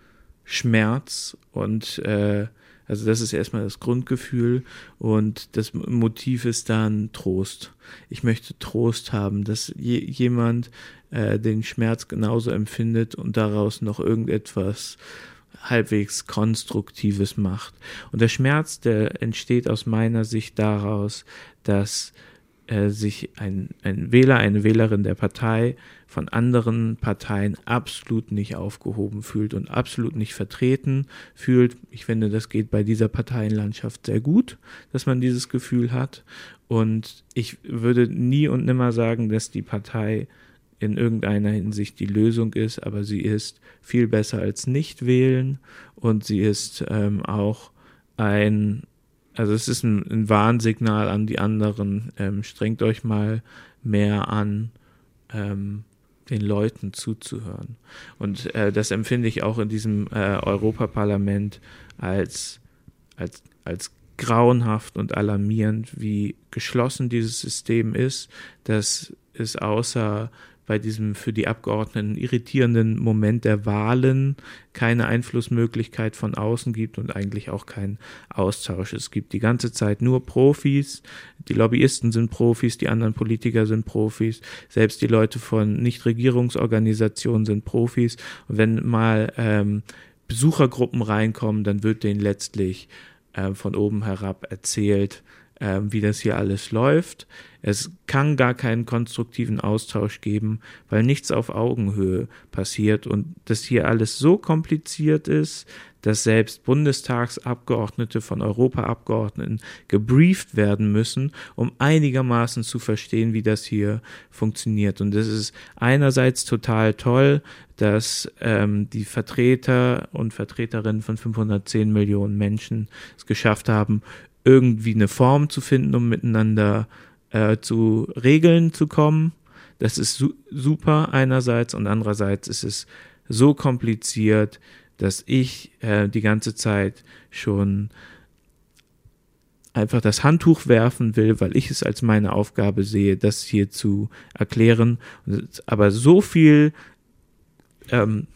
Schmerz und äh, also das ist erstmal das Grundgefühl und das Motiv ist dann Trost. Ich möchte Trost haben, dass je, jemand äh, den Schmerz genauso empfindet und daraus noch irgendetwas halbwegs Konstruktives macht. Und der Schmerz, der entsteht aus meiner Sicht daraus, dass äh, sich ein, ein Wähler, eine Wählerin der Partei von anderen Parteien absolut nicht aufgehoben fühlt und absolut nicht vertreten fühlt. Ich finde, das geht bei dieser Parteienlandschaft sehr gut, dass man dieses Gefühl hat. Und ich würde nie und nimmer sagen, dass die Partei in irgendeiner Hinsicht die Lösung ist, aber sie ist viel besser als nicht wählen und sie ist ähm, auch ein also es ist ein, ein Warnsignal an die anderen, ähm, strengt euch mal mehr an, ähm, den Leuten zuzuhören. Und äh, das empfinde ich auch in diesem äh, Europaparlament als, als, als grauenhaft und alarmierend, wie geschlossen dieses System ist, dass es außer bei diesem für die Abgeordneten irritierenden Moment der Wahlen keine Einflussmöglichkeit von außen gibt und eigentlich auch keinen Austausch. Es gibt die ganze Zeit nur Profis, die Lobbyisten sind Profis, die anderen Politiker sind Profis, selbst die Leute von Nichtregierungsorganisationen sind Profis. Und wenn mal ähm, Besuchergruppen reinkommen, dann wird denen letztlich äh, von oben herab erzählt, äh, wie das hier alles läuft. Es kann gar keinen konstruktiven Austausch geben, weil nichts auf Augenhöhe passiert und das hier alles so kompliziert ist, dass selbst Bundestagsabgeordnete von Europaabgeordneten gebrieft werden müssen, um einigermaßen zu verstehen, wie das hier funktioniert. Und das ist einerseits total toll, dass ähm, die Vertreter und Vertreterinnen von 510 Millionen Menschen es geschafft haben, irgendwie eine Form zu finden, um miteinander äh, zu Regeln zu kommen. Das ist su super einerseits und andererseits ist es so kompliziert, dass ich äh, die ganze Zeit schon einfach das Handtuch werfen will, weil ich es als meine Aufgabe sehe, das hier zu erklären. Aber so viel ähm,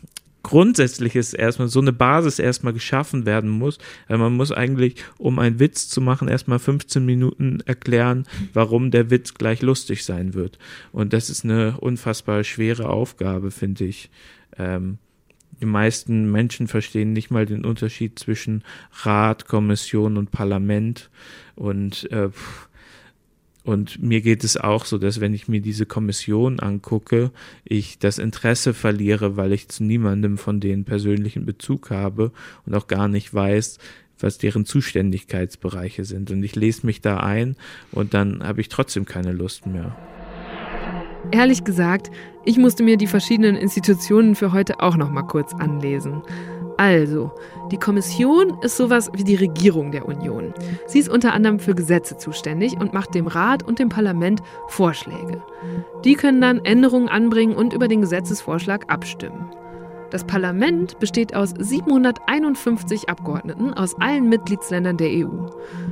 Grundsätzliches erstmal, so eine Basis erstmal geschaffen werden muss. Man muss eigentlich, um einen Witz zu machen, erstmal 15 Minuten erklären, warum der Witz gleich lustig sein wird. Und das ist eine unfassbar schwere Aufgabe, finde ich. Ähm, die meisten Menschen verstehen nicht mal den Unterschied zwischen Rat, Kommission und Parlament. Und äh, und mir geht es auch so, dass wenn ich mir diese Kommission angucke, ich das Interesse verliere, weil ich zu niemandem von denen persönlichen Bezug habe und auch gar nicht weiß, was deren Zuständigkeitsbereiche sind. Und ich lese mich da ein und dann habe ich trotzdem keine Lust mehr. Ehrlich gesagt, ich musste mir die verschiedenen Institutionen für heute auch noch mal kurz anlesen. Also, die Kommission ist sowas wie die Regierung der Union. Sie ist unter anderem für Gesetze zuständig und macht dem Rat und dem Parlament Vorschläge. Die können dann Änderungen anbringen und über den Gesetzesvorschlag abstimmen. Das Parlament besteht aus 751 Abgeordneten aus allen Mitgliedsländern der EU.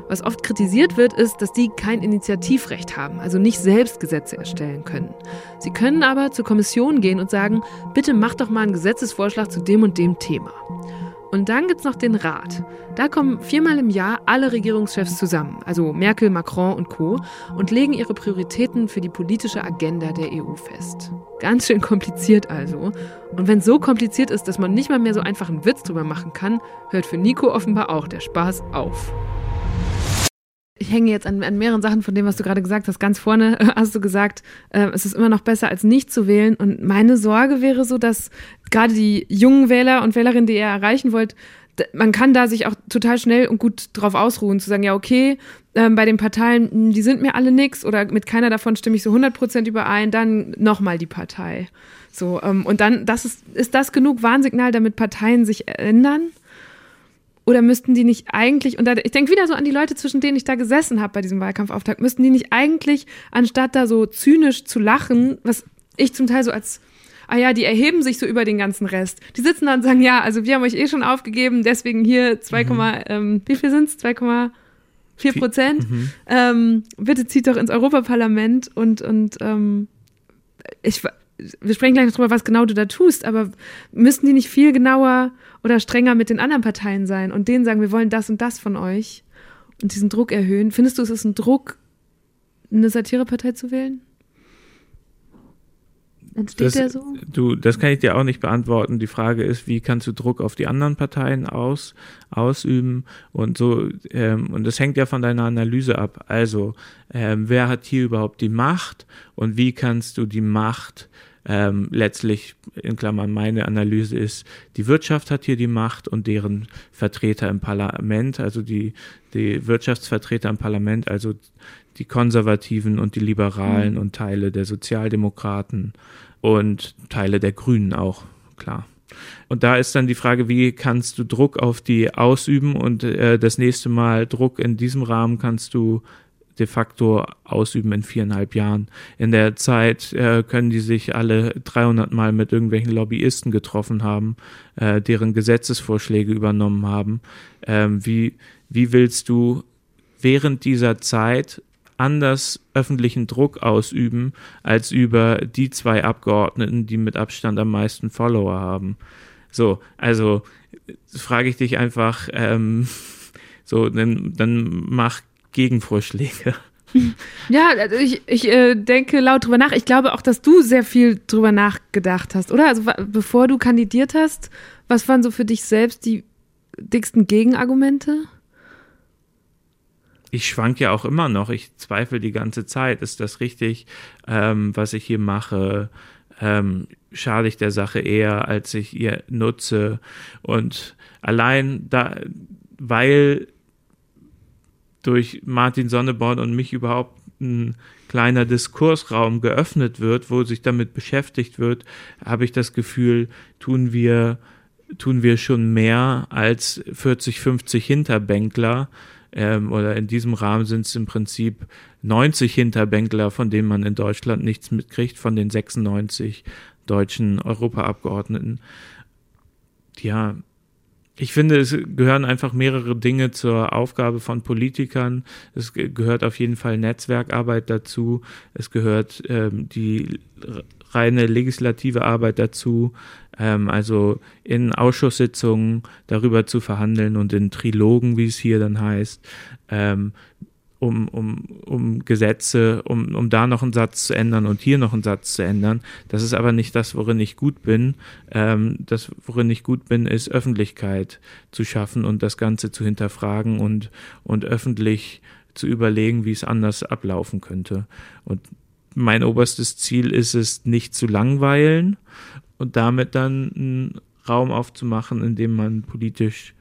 Was oft kritisiert wird, ist, dass die kein Initiativrecht haben, also nicht selbst Gesetze erstellen können. Sie können aber zur Kommission gehen und sagen, bitte mach doch mal einen Gesetzesvorschlag zu dem und dem Thema. Und dann gibt es noch den Rat. Da kommen viermal im Jahr alle Regierungschefs zusammen, also Merkel, Macron und Co., und legen ihre Prioritäten für die politische Agenda der EU fest. Ganz schön kompliziert also. Und wenn so kompliziert ist, dass man nicht mal mehr so einfach einen Witz drüber machen kann, hört für Nico offenbar auch der Spaß auf ich hänge jetzt an, an, mehreren Sachen von dem, was du gerade gesagt hast. Ganz vorne (laughs) hast du gesagt, äh, es ist immer noch besser, als nicht zu wählen. Und meine Sorge wäre so, dass gerade die jungen Wähler und Wählerinnen, die ihr erreichen wollt, man kann da sich auch total schnell und gut drauf ausruhen, zu sagen, ja, okay, ähm, bei den Parteien, hm, die sind mir alle nix oder mit keiner davon stimme ich so 100% überein, dann nochmal die Partei. So, ähm, und dann, das ist, ist das genug Warnsignal, damit Parteien sich ändern? Oder müssten die nicht eigentlich, und da, ich denke wieder so an die Leute, zwischen denen ich da gesessen habe bei diesem Wahlkampfauftakt, müssten die nicht eigentlich, anstatt da so zynisch zu lachen, was ich zum Teil so als, ah ja, die erheben sich so über den ganzen Rest. Die sitzen da und sagen, ja, also wir haben euch eh schon aufgegeben, deswegen hier 2, mhm. ähm, wie viel sind es? 2,4 Prozent. Mhm. Ähm, bitte zieht doch ins Europaparlament und, und ähm, ich, wir sprechen gleich noch drüber, was genau du da tust, aber müssten die nicht viel genauer oder strenger mit den anderen Parteien sein und denen sagen, wir wollen das und das von euch und diesen Druck erhöhen? Findest du, es ist ein Druck, eine Satirepartei zu wählen? Entsteht das, der so? Du, das kann ich dir auch nicht beantworten. Die Frage ist, wie kannst du Druck auf die anderen Parteien aus, ausüben? Und so, ähm, und das hängt ja von deiner Analyse ab. Also, ähm, wer hat hier überhaupt die Macht und wie kannst du die Macht ähm, letztlich, in Klammern, meine Analyse ist, die Wirtschaft hat hier die Macht und deren Vertreter im Parlament, also die, die Wirtschaftsvertreter im Parlament, also die Konservativen und die Liberalen mhm. und Teile der Sozialdemokraten und Teile der Grünen auch, klar. Und da ist dann die Frage, wie kannst du Druck auf die ausüben und äh, das nächste Mal Druck in diesem Rahmen kannst du de facto ausüben in viereinhalb Jahren. In der Zeit äh, können die sich alle 300 Mal mit irgendwelchen Lobbyisten getroffen haben, äh, deren Gesetzesvorschläge übernommen haben. Ähm, wie, wie willst du während dieser Zeit anders öffentlichen Druck ausüben als über die zwei Abgeordneten, die mit Abstand am meisten Follower haben. So, also frage ich dich einfach, ähm, (laughs) so, dann, dann mach Gegenvorschläge. (laughs) Ja, also ich, ich äh, denke laut drüber nach. Ich glaube auch, dass du sehr viel drüber nachgedacht hast, oder? Also bevor du kandidiert hast, was waren so für dich selbst die dicksten Gegenargumente? Ich schwank ja auch immer noch. Ich zweifle die ganze Zeit. Ist das richtig, ähm, was ich hier mache? Ähm, schade ich der Sache eher, als ich ihr nutze? Und allein da, weil durch Martin Sonneborn und mich überhaupt ein kleiner Diskursraum geöffnet wird, wo sich damit beschäftigt wird, habe ich das Gefühl, tun wir, tun wir schon mehr als 40, 50 Hinterbänkler. Ähm, oder in diesem Rahmen sind es im Prinzip 90 Hinterbänkler, von denen man in Deutschland nichts mitkriegt, von den 96 deutschen Europaabgeordneten. Ja, ich finde, es gehören einfach mehrere Dinge zur Aufgabe von Politikern. Es gehört auf jeden Fall Netzwerkarbeit dazu. Es gehört ähm, die reine legislative Arbeit dazu, ähm, also in Ausschusssitzungen darüber zu verhandeln und in Trilogen, wie es hier dann heißt, ähm, um, um, um Gesetze, um, um da noch einen Satz zu ändern und hier noch einen Satz zu ändern. Das ist aber nicht das, worin ich gut bin. Ähm, das, worin ich gut bin, ist Öffentlichkeit zu schaffen und das Ganze zu hinterfragen und, und öffentlich zu überlegen, wie es anders ablaufen könnte. Und mein oberstes Ziel ist es, nicht zu langweilen und damit dann einen Raum aufzumachen, in dem man politisch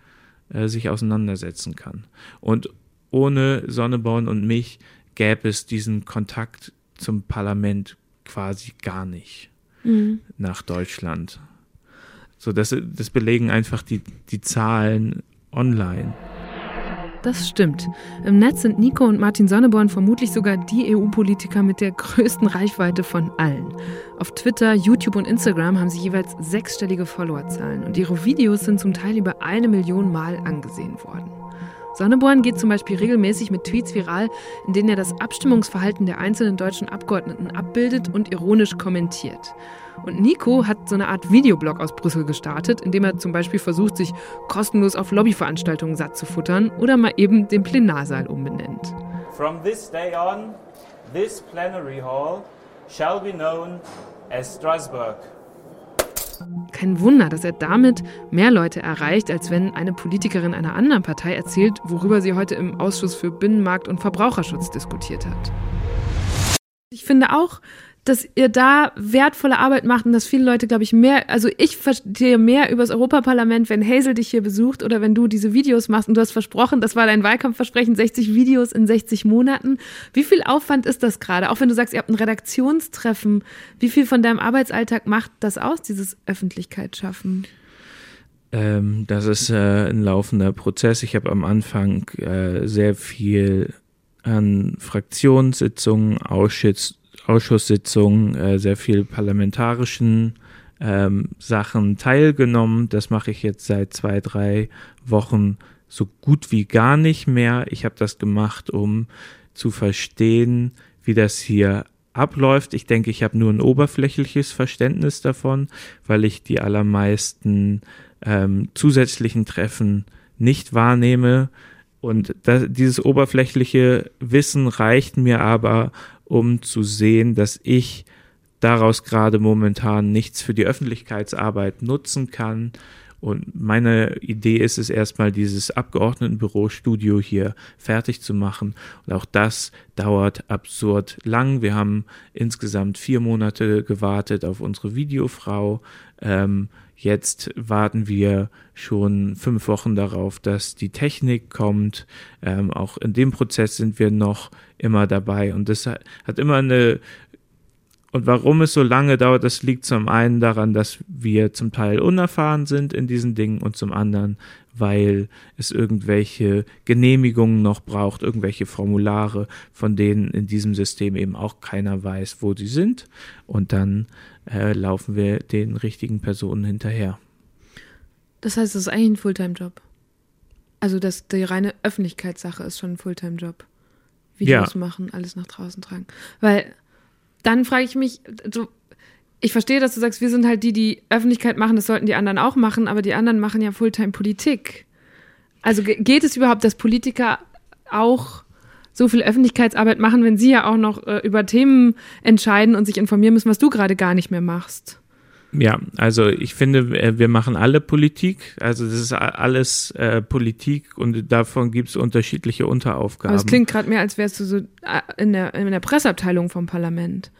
äh, sich auseinandersetzen kann. Und ohne Sonneborn und mich gäbe es diesen Kontakt zum Parlament quasi gar nicht mhm. nach Deutschland. So, das, das belegen einfach die, die Zahlen online. Das stimmt. Im Netz sind Nico und Martin Sonneborn vermutlich sogar die EU-Politiker mit der größten Reichweite von allen. Auf Twitter, YouTube und Instagram haben sie jeweils sechsstellige Followerzahlen und ihre Videos sind zum Teil über eine Million Mal angesehen worden. Sonneborn geht zum Beispiel regelmäßig mit Tweets viral, in denen er das Abstimmungsverhalten der einzelnen deutschen Abgeordneten abbildet und ironisch kommentiert. Und Nico hat so eine Art Videoblog aus Brüssel gestartet, in dem er zum Beispiel versucht, sich kostenlos auf Lobbyveranstaltungen satt zu futtern oder mal eben den Plenarsaal umbenennt. From this day on, this plenary hall shall be known as Strasbourg. Kein Wunder, dass er damit mehr Leute erreicht, als wenn eine Politikerin einer anderen Partei erzählt, worüber sie heute im Ausschuss für Binnenmarkt und Verbraucherschutz diskutiert hat. Ich finde auch, dass ihr da wertvolle Arbeit macht und dass viele Leute, glaube ich, mehr, also ich verstehe mehr über das Europaparlament, wenn Hazel dich hier besucht oder wenn du diese Videos machst und du hast versprochen, das war dein Wahlkampfversprechen, 60 Videos in 60 Monaten. Wie viel Aufwand ist das gerade? Auch wenn du sagst, ihr habt ein Redaktionstreffen, wie viel von deinem Arbeitsalltag macht das aus, dieses Öffentlichkeitsschaffen? Ähm, das ist äh, ein laufender Prozess. Ich habe am Anfang äh, sehr viel an Fraktionssitzungen, Ausschuss, Ausschusssitzungen, äh, sehr viel parlamentarischen ähm, Sachen teilgenommen. Das mache ich jetzt seit zwei, drei Wochen so gut wie gar nicht mehr. Ich habe das gemacht, um zu verstehen, wie das hier abläuft. Ich denke, ich habe nur ein oberflächliches Verständnis davon, weil ich die allermeisten ähm, zusätzlichen Treffen nicht wahrnehme. Und das, dieses oberflächliche Wissen reicht mir aber, um zu sehen, dass ich daraus gerade momentan nichts für die Öffentlichkeitsarbeit nutzen kann. Und meine Idee ist es erstmal, dieses Abgeordnetenbürostudio hier fertig zu machen. Und auch das dauert absurd lang. Wir haben insgesamt vier Monate gewartet auf unsere Videofrau. Ähm, Jetzt warten wir schon fünf Wochen darauf, dass die Technik kommt. Ähm, auch in dem Prozess sind wir noch immer dabei. Und das hat immer eine und warum es so lange dauert, das liegt zum einen daran, dass wir zum Teil unerfahren sind in diesen Dingen und zum anderen, weil es irgendwelche Genehmigungen noch braucht, irgendwelche Formulare, von denen in diesem System eben auch keiner weiß, wo sie sind. Und dann äh, laufen wir den richtigen Personen hinterher. Das heißt, es ist eigentlich ein Fulltime-Job. Also das, die reine Öffentlichkeitssache ist schon ein Fulltime-Job. Videos ja. machen, alles nach draußen tragen. Weil dann frage ich mich, so, ich verstehe, dass du sagst, wir sind halt die, die Öffentlichkeit machen, das sollten die anderen auch machen, aber die anderen machen ja Fulltime-Politik. Also geht es überhaupt, dass Politiker auch so viel Öffentlichkeitsarbeit machen, wenn sie ja auch noch äh, über Themen entscheiden und sich informieren müssen, was du gerade gar nicht mehr machst? Ja, also ich finde, äh, wir machen alle Politik. Also das ist alles äh, Politik und davon gibt es unterschiedliche Unteraufgaben. Aber es klingt gerade mehr, als wärst du so äh, in der, in der Presseabteilung vom Parlament.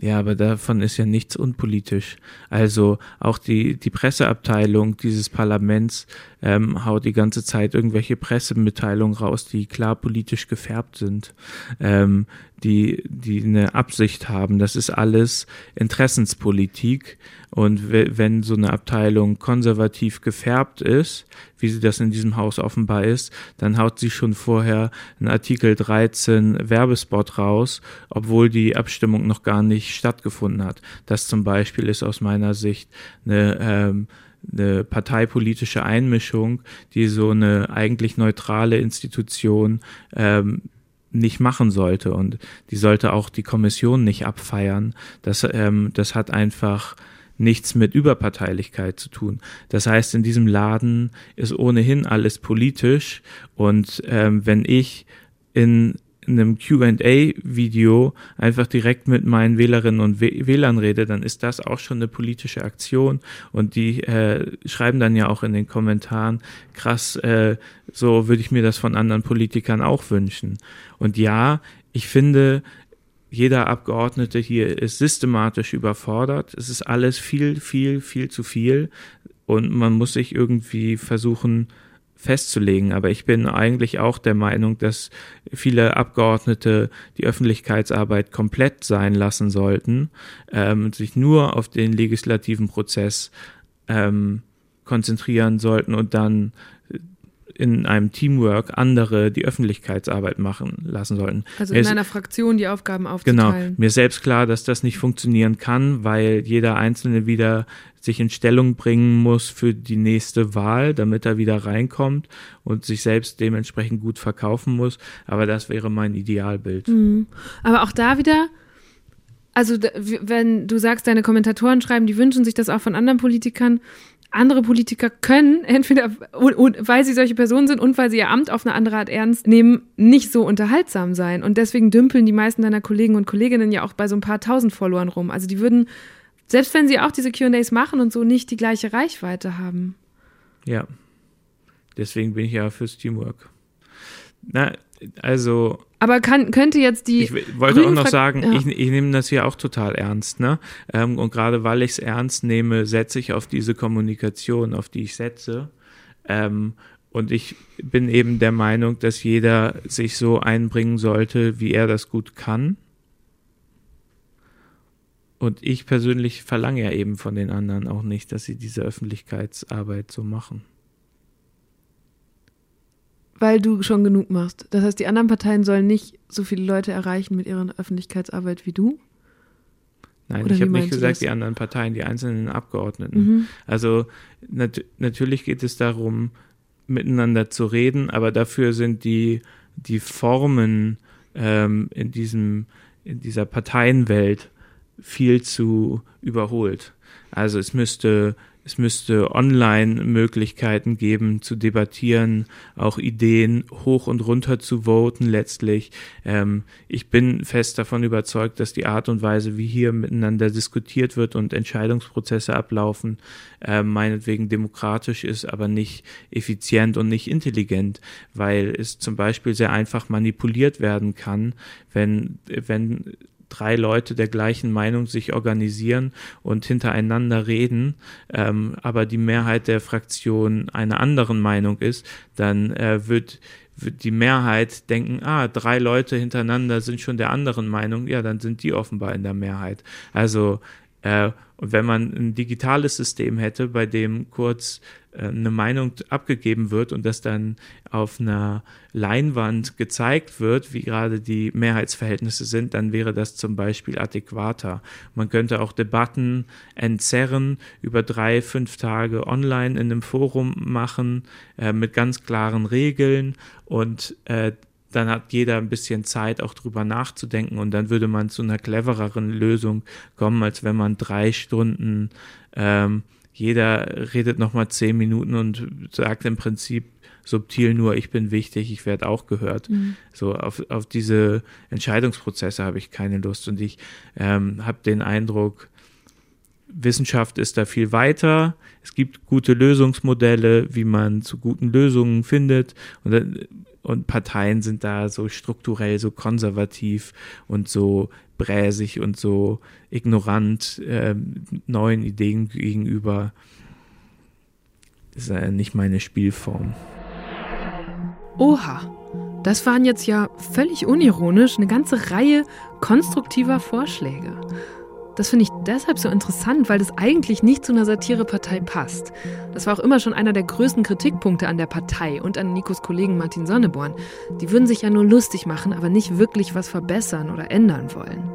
Ja, aber davon ist ja nichts unpolitisch. Also auch die, die Presseabteilung dieses Parlaments ähm, haut die ganze Zeit irgendwelche Pressemitteilungen raus, die klar politisch gefärbt sind, ähm, die, die eine Absicht haben. Das ist alles Interessenspolitik. Und wenn so eine Abteilung konservativ gefärbt ist, wie sie das in diesem Haus offenbar ist, dann haut sie schon vorher einen Artikel 13 Werbespot raus, obwohl die Abstimmung noch gar nicht stattgefunden hat. Das zum Beispiel ist aus meiner Sicht eine ähm, eine parteipolitische Einmischung, die so eine eigentlich neutrale Institution ähm, nicht machen sollte. Und die sollte auch die Kommission nicht abfeiern. Das, ähm, das hat einfach nichts mit Überparteilichkeit zu tun. Das heißt, in diesem Laden ist ohnehin alles politisch. Und ähm, wenn ich in in einem QA-Video einfach direkt mit meinen Wählerinnen und Wählern rede, dann ist das auch schon eine politische Aktion. Und die äh, schreiben dann ja auch in den Kommentaren, krass, äh, so würde ich mir das von anderen Politikern auch wünschen. Und ja, ich finde, jeder Abgeordnete hier ist systematisch überfordert. Es ist alles viel, viel, viel zu viel. Und man muss sich irgendwie versuchen, festzulegen. Aber ich bin eigentlich auch der Meinung, dass viele Abgeordnete die Öffentlichkeitsarbeit komplett sein lassen sollten ähm, und sich nur auf den legislativen Prozess ähm, konzentrieren sollten und dann in einem Teamwork andere die Öffentlichkeitsarbeit machen lassen sollten. Also in einer Fraktion die Aufgaben aufzuteilen. Genau. Mir ist selbst klar, dass das nicht funktionieren kann, weil jeder Einzelne wieder sich in Stellung bringen muss für die nächste Wahl, damit er wieder reinkommt und sich selbst dementsprechend gut verkaufen muss. Aber das wäre mein Idealbild. Mhm. Aber auch da wieder, also wenn du sagst, deine Kommentatoren schreiben, die wünschen sich das auch von anderen Politikern, andere Politiker können, entweder und, und, weil sie solche Personen sind und weil sie ihr Amt auf eine andere Art ernst nehmen, nicht so unterhaltsam sein. Und deswegen dümpeln die meisten deiner Kollegen und Kolleginnen ja auch bei so ein paar tausend Followern rum. Also die würden, selbst wenn sie auch diese QAs machen und so, nicht die gleiche Reichweite haben. Ja. Deswegen bin ich ja fürs Teamwork. Na, also. Aber kann, könnte jetzt die. Ich wollte auch noch sagen, ja. ich, ich nehme das hier auch total ernst, ne? Ähm, und gerade weil ich es ernst nehme, setze ich auf diese Kommunikation, auf die ich setze. Ähm, und ich bin eben der Meinung, dass jeder sich so einbringen sollte, wie er das gut kann. Und ich persönlich verlange ja eben von den anderen auch nicht, dass sie diese Öffentlichkeitsarbeit so machen weil du schon genug machst. Das heißt, die anderen Parteien sollen nicht so viele Leute erreichen mit ihrer Öffentlichkeitsarbeit wie du? Nein, Oder ich habe nicht gesagt, die anderen Parteien, die einzelnen Abgeordneten. Mhm. Also nat natürlich geht es darum, miteinander zu reden, aber dafür sind die, die Formen ähm, in, diesem, in dieser Parteienwelt viel zu überholt. Also es müsste es müsste Online-Möglichkeiten geben zu debattieren, auch Ideen hoch und runter zu voten letztlich. Ähm, ich bin fest davon überzeugt, dass die Art und Weise, wie hier miteinander diskutiert wird und Entscheidungsprozesse ablaufen, äh, meinetwegen demokratisch ist, aber nicht effizient und nicht intelligent, weil es zum Beispiel sehr einfach manipuliert werden kann, wenn, wenn drei Leute der gleichen Meinung sich organisieren und hintereinander reden, ähm, aber die Mehrheit der Fraktion einer anderen Meinung ist, dann äh, wird die Mehrheit denken, ah, drei Leute hintereinander sind schon der anderen Meinung, ja, dann sind die offenbar in der Mehrheit. Also äh, wenn man ein digitales System hätte, bei dem kurz eine Meinung abgegeben wird und das dann auf einer Leinwand gezeigt wird, wie gerade die Mehrheitsverhältnisse sind, dann wäre das zum Beispiel adäquater. Man könnte auch Debatten entzerren, über drei, fünf Tage online in einem Forum machen, äh, mit ganz klaren Regeln und äh, dann hat jeder ein bisschen Zeit, auch drüber nachzudenken und dann würde man zu einer clevereren Lösung kommen, als wenn man drei Stunden, ähm, jeder redet nochmal zehn Minuten und sagt im Prinzip subtil nur, ich bin wichtig, ich werde auch gehört. Mhm. So auf, auf diese Entscheidungsprozesse habe ich keine Lust und ich ähm, habe den Eindruck, Wissenschaft ist da viel weiter. Es gibt gute Lösungsmodelle, wie man zu guten Lösungen findet. Und und Parteien sind da so strukturell so konservativ und so bräsig und so ignorant äh, neuen Ideen gegenüber. Das ist ja nicht meine Spielform. Oha, das waren jetzt ja völlig unironisch eine ganze Reihe konstruktiver Vorschläge. Das finde ich deshalb so interessant, weil das eigentlich nicht zu einer Satirepartei passt. Das war auch immer schon einer der größten Kritikpunkte an der Partei und an Nikos Kollegen Martin Sonneborn. Die würden sich ja nur lustig machen, aber nicht wirklich was verbessern oder ändern wollen.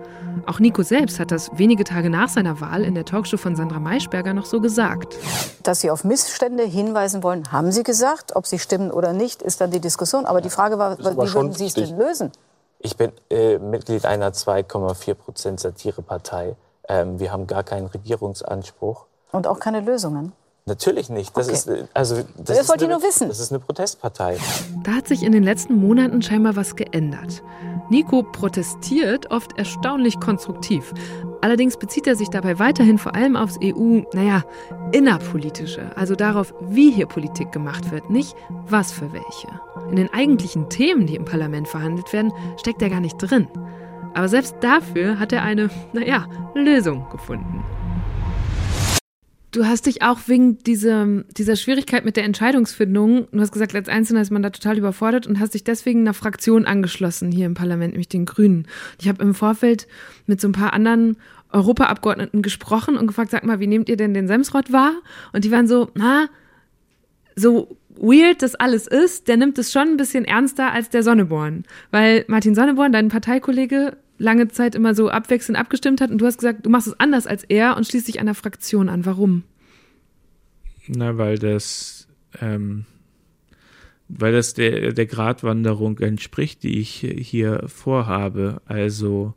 Auch Nico selbst hat das wenige Tage nach seiner Wahl in der Talkshow von Sandra Maischberger noch so gesagt. Dass Sie auf Missstände hinweisen wollen, haben Sie gesagt. Ob sie stimmen oder nicht, ist dann die Diskussion. Aber die Frage war, wie würden Sie es denn lösen? Ich bin äh, Mitglied einer 2,4 Prozent Satirepartei. Ähm, wir haben gar keinen Regierungsanspruch. Und auch keine Lösungen? Natürlich nicht. Das okay. ist äh, also das, das wollt ihr nur wissen. Das ist eine Protestpartei. Da hat sich in den letzten Monaten scheinbar was geändert. Nico protestiert oft erstaunlich konstruktiv. Allerdings bezieht er sich dabei weiterhin vor allem aufs EU, naja, innerpolitische, also darauf, wie hier Politik gemacht wird, nicht was für welche. In den eigentlichen Themen, die im Parlament verhandelt werden, steckt er gar nicht drin. Aber selbst dafür hat er eine, naja, Lösung gefunden. Du hast dich auch wegen dieser, dieser Schwierigkeit mit der Entscheidungsfindung, du hast gesagt, als Einzelner ist man da total überfordert und hast dich deswegen einer Fraktion angeschlossen hier im Parlament, nämlich den Grünen. Ich habe im Vorfeld mit so ein paar anderen Europaabgeordneten gesprochen und gefragt, sag mal, wie nehmt ihr denn den Semsrott wahr? Und die waren so, na, so weird das alles ist, der nimmt es schon ein bisschen ernster als der Sonneborn. Weil Martin Sonneborn, dein Parteikollege, lange Zeit immer so abwechselnd abgestimmt hat und du hast gesagt, du machst es anders als er und schließt dich einer Fraktion an. Warum? Na, weil das, ähm, weil das der, der Gratwanderung entspricht, die ich hier vorhabe. Also,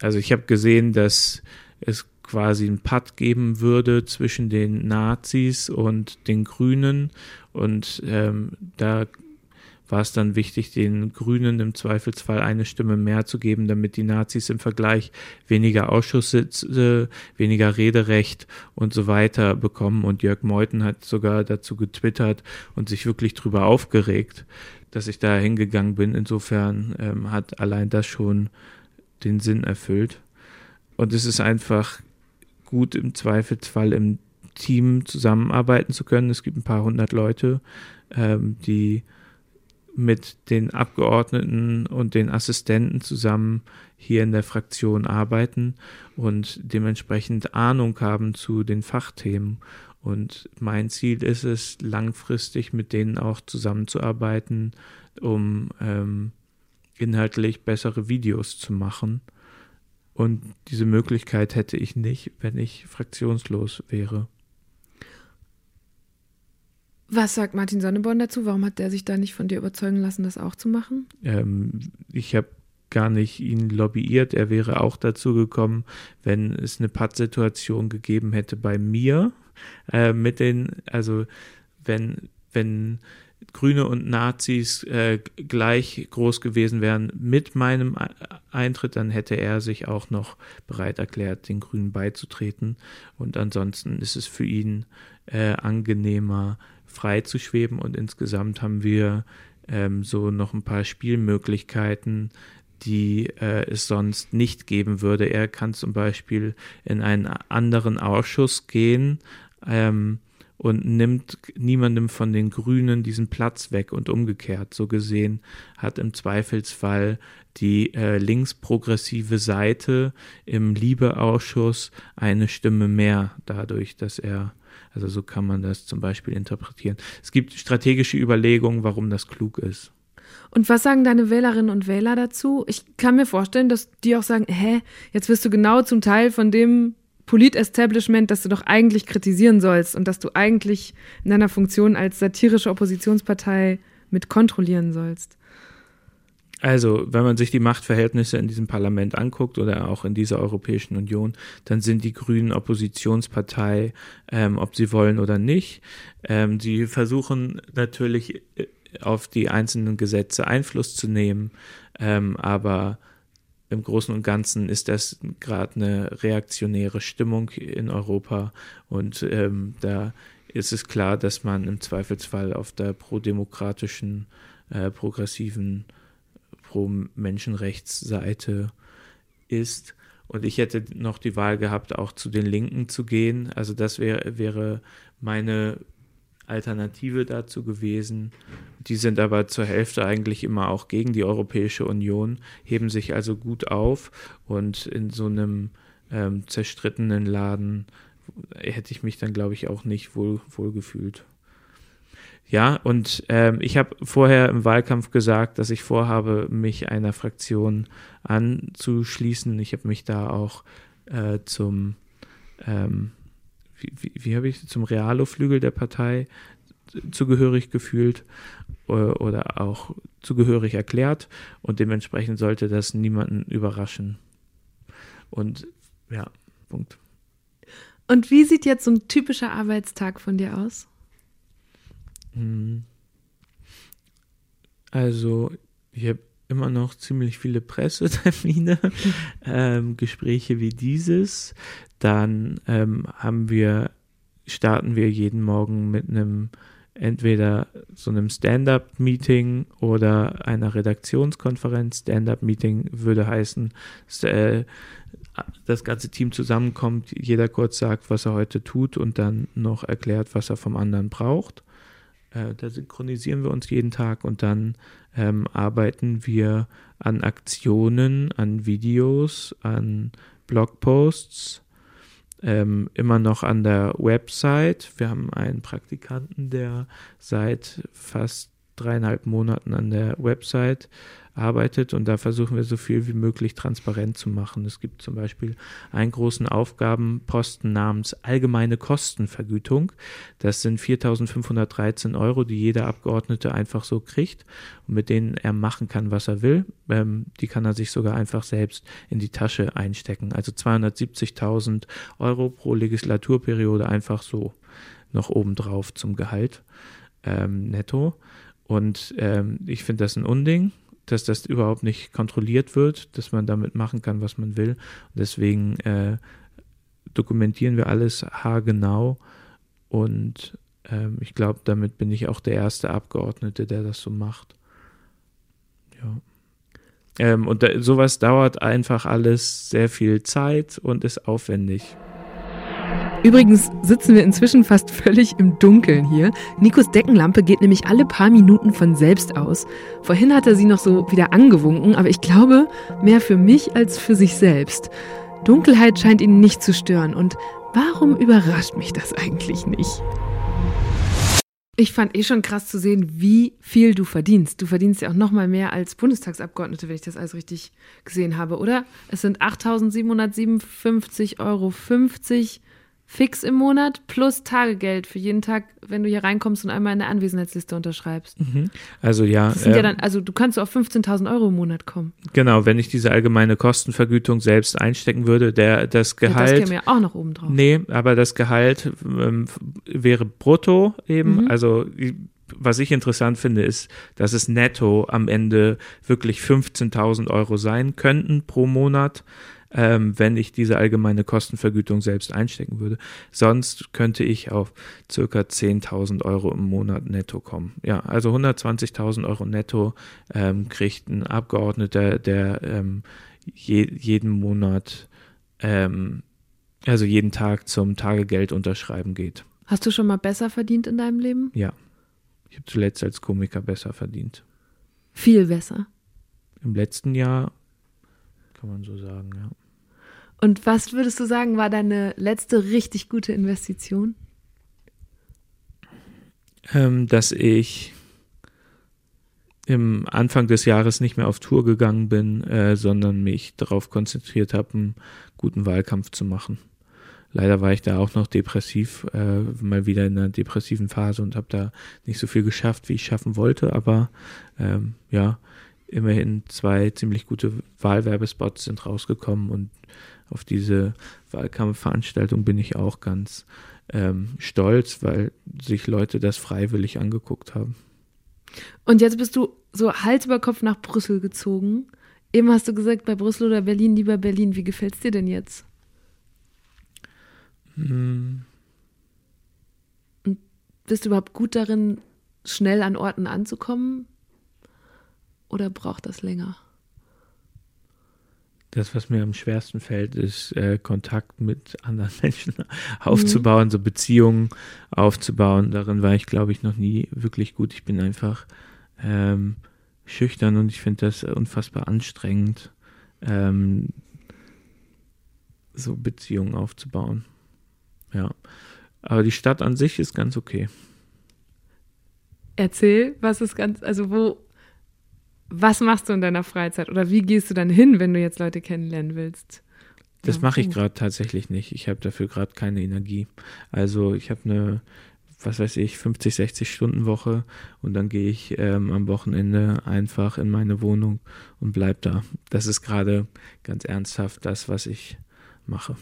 also ich habe gesehen, dass es quasi einen Patt geben würde zwischen den Nazis und den Grünen und ähm, da war es dann wichtig, den Grünen im Zweifelsfall eine Stimme mehr zu geben, damit die Nazis im Vergleich weniger Ausschusssitze, weniger Rederecht und so weiter bekommen. Und Jörg Meuthen hat sogar dazu getwittert und sich wirklich drüber aufgeregt, dass ich da hingegangen bin. Insofern ähm, hat allein das schon den Sinn erfüllt. Und es ist einfach gut im Zweifelsfall im Team zusammenarbeiten zu können. Es gibt ein paar hundert Leute, ähm, die mit den Abgeordneten und den Assistenten zusammen hier in der Fraktion arbeiten und dementsprechend Ahnung haben zu den Fachthemen. Und mein Ziel ist es, langfristig mit denen auch zusammenzuarbeiten, um ähm, inhaltlich bessere Videos zu machen. Und diese Möglichkeit hätte ich nicht, wenn ich fraktionslos wäre. Was sagt Martin Sonneborn dazu? Warum hat der sich da nicht von dir überzeugen lassen, das auch zu machen? Ähm, ich habe gar nicht ihn lobbyiert. Er wäre auch dazu gekommen, wenn es eine Pattsituation gegeben hätte bei mir äh, mit den, also wenn, wenn Grüne und Nazis äh, gleich groß gewesen wären mit meinem Eintritt, dann hätte er sich auch noch bereit erklärt, den Grünen beizutreten. Und ansonsten ist es für ihn äh, angenehmer, frei zu schweben und insgesamt haben wir ähm, so noch ein paar Spielmöglichkeiten, die äh, es sonst nicht geben würde. Er kann zum Beispiel in einen anderen Ausschuss gehen ähm, und nimmt niemandem von den Grünen diesen Platz weg und umgekehrt. So gesehen hat im Zweifelsfall die äh, linksprogressive Seite im Liebeausschuss eine Stimme mehr dadurch, dass er also so kann man das zum Beispiel interpretieren. Es gibt strategische Überlegungen, warum das klug ist. Und was sagen deine Wählerinnen und Wähler dazu? Ich kann mir vorstellen, dass die auch sagen, hä, jetzt wirst du genau zum Teil von dem Polit-Establishment, das du doch eigentlich kritisieren sollst und dass du eigentlich in deiner Funktion als satirische Oppositionspartei mit kontrollieren sollst. Also, wenn man sich die Machtverhältnisse in diesem Parlament anguckt oder auch in dieser Europäischen Union, dann sind die Grünen Oppositionspartei, ähm, ob sie wollen oder nicht. Ähm, sie versuchen natürlich äh, auf die einzelnen Gesetze Einfluss zu nehmen, ähm, aber im Großen und Ganzen ist das gerade eine reaktionäre Stimmung in Europa und ähm, da ist es klar, dass man im Zweifelsfall auf der prodemokratischen, äh, progressiven Pro-Menschenrechtsseite ist. Und ich hätte noch die Wahl gehabt, auch zu den Linken zu gehen. Also das wär, wäre meine Alternative dazu gewesen. Die sind aber zur Hälfte eigentlich immer auch gegen die Europäische Union, heben sich also gut auf und in so einem ähm, zerstrittenen Laden hätte ich mich dann, glaube ich, auch nicht wohl, wohl gefühlt. Ja, und ähm, ich habe vorher im Wahlkampf gesagt, dass ich vorhabe, mich einer Fraktion anzuschließen. Ich habe mich da auch äh, zum, ähm, wie, wie, wie habe ich, zum Realo-Flügel der Partei zugehörig gefühlt oder, oder auch zugehörig erklärt und dementsprechend sollte das niemanden überraschen. Und ja, Punkt. Und wie sieht jetzt so ein typischer Arbeitstag von dir aus? Hm. Also, ich habe immer noch ziemlich viele Pressetermine, (laughs) ähm, Gespräche wie dieses. Dann ähm, haben wir, starten wir jeden Morgen mit einem entweder so einem Stand-up-Meeting oder einer Redaktionskonferenz. Stand-up-Meeting würde heißen, äh, das ganze Team zusammenkommt, jeder kurz sagt, was er heute tut und dann noch erklärt, was er vom anderen braucht. Äh, da synchronisieren wir uns jeden Tag und dann ähm, arbeiten wir an Aktionen, an Videos, an Blogposts, ähm, immer noch an der Website. Wir haben einen Praktikanten, der seit fast dreieinhalb Monaten an der Website arbeitet und da versuchen wir so viel wie möglich transparent zu machen. Es gibt zum Beispiel einen großen Aufgabenposten namens allgemeine Kostenvergütung. Das sind 4.513 Euro, die jeder Abgeordnete einfach so kriegt und mit denen er machen kann, was er will. Ähm, die kann er sich sogar einfach selbst in die Tasche einstecken. Also 270.000 Euro pro Legislaturperiode einfach so noch obendrauf zum Gehalt ähm, netto. Und ähm, ich finde das ein Unding dass das überhaupt nicht kontrolliert wird, dass man damit machen kann, was man will. Deswegen äh, dokumentieren wir alles haargenau und ähm, ich glaube, damit bin ich auch der erste Abgeordnete, der das so macht. Ja. Ähm, und da, sowas dauert einfach alles sehr viel Zeit und ist aufwendig. Übrigens sitzen wir inzwischen fast völlig im Dunkeln hier. Nikos Deckenlampe geht nämlich alle paar Minuten von selbst aus. Vorhin hat er sie noch so wieder angewunken, aber ich glaube, mehr für mich als für sich selbst. Dunkelheit scheint ihn nicht zu stören und warum überrascht mich das eigentlich nicht? Ich fand eh schon krass zu sehen, wie viel du verdienst. Du verdienst ja auch noch mal mehr als Bundestagsabgeordnete, wenn ich das alles richtig gesehen habe, oder? Es sind 8.757,50 Euro fix im Monat plus Tagegeld für jeden Tag, wenn du hier reinkommst und einmal in der Anwesenheitsliste unterschreibst. Mhm. Also ja. Das sind ähm, ja dann, also du kannst auf 15.000 Euro im Monat kommen. Genau, wenn ich diese allgemeine Kostenvergütung selbst einstecken würde, der das Gehalt. Ja, das käme ja auch noch oben drauf. Nee, aber das Gehalt ähm, wäre brutto eben. Mhm. Also was ich interessant finde, ist, dass es netto am Ende wirklich 15.000 Euro sein könnten pro Monat ähm, wenn ich diese allgemeine Kostenvergütung selbst einstecken würde. Sonst könnte ich auf circa 10.000 Euro im Monat netto kommen. Ja, also 120.000 Euro netto ähm, kriegt ein Abgeordneter, der ähm, je, jeden Monat, ähm, also jeden Tag zum Tagegeld unterschreiben geht. Hast du schon mal besser verdient in deinem Leben? Ja. Ich habe zuletzt als Komiker besser verdient. Viel besser. Im letzten Jahr kann man so sagen, ja. Und was würdest du sagen, war deine letzte richtig gute Investition? Ähm, dass ich im Anfang des Jahres nicht mehr auf Tour gegangen bin, äh, sondern mich darauf konzentriert habe, einen guten Wahlkampf zu machen. Leider war ich da auch noch depressiv, äh, mal wieder in einer depressiven Phase und habe da nicht so viel geschafft, wie ich schaffen wollte. Aber ähm, ja, immerhin zwei ziemlich gute Wahlwerbespots sind rausgekommen und auf diese Wahlkampfveranstaltung bin ich auch ganz ähm, stolz, weil sich Leute das freiwillig angeguckt haben. Und jetzt bist du so Hals über Kopf nach Brüssel gezogen. Eben hast du gesagt, bei Brüssel oder Berlin, lieber Berlin. Wie gefällt es dir denn jetzt? Hm. Und bist du überhaupt gut darin, schnell an Orten anzukommen? Oder braucht das länger? Das, was mir am schwersten fällt, ist äh, Kontakt mit anderen (laughs) Menschen aufzubauen, mhm. so Beziehungen aufzubauen. Darin war ich, glaube ich, noch nie wirklich gut. Ich bin einfach ähm, schüchtern und ich finde das unfassbar anstrengend, ähm, so Beziehungen aufzubauen. Ja. Aber die Stadt an sich ist ganz okay. Erzähl, was ist ganz, also wo, was machst du in deiner Freizeit oder wie gehst du dann hin, wenn du jetzt Leute kennenlernen willst? Das mache ich gerade tatsächlich nicht. Ich habe dafür gerade keine Energie. Also ich habe eine, was weiß ich, 50, 60 Stunden Woche und dann gehe ich ähm, am Wochenende einfach in meine Wohnung und bleib da. Das ist gerade ganz ernsthaft das, was ich mache.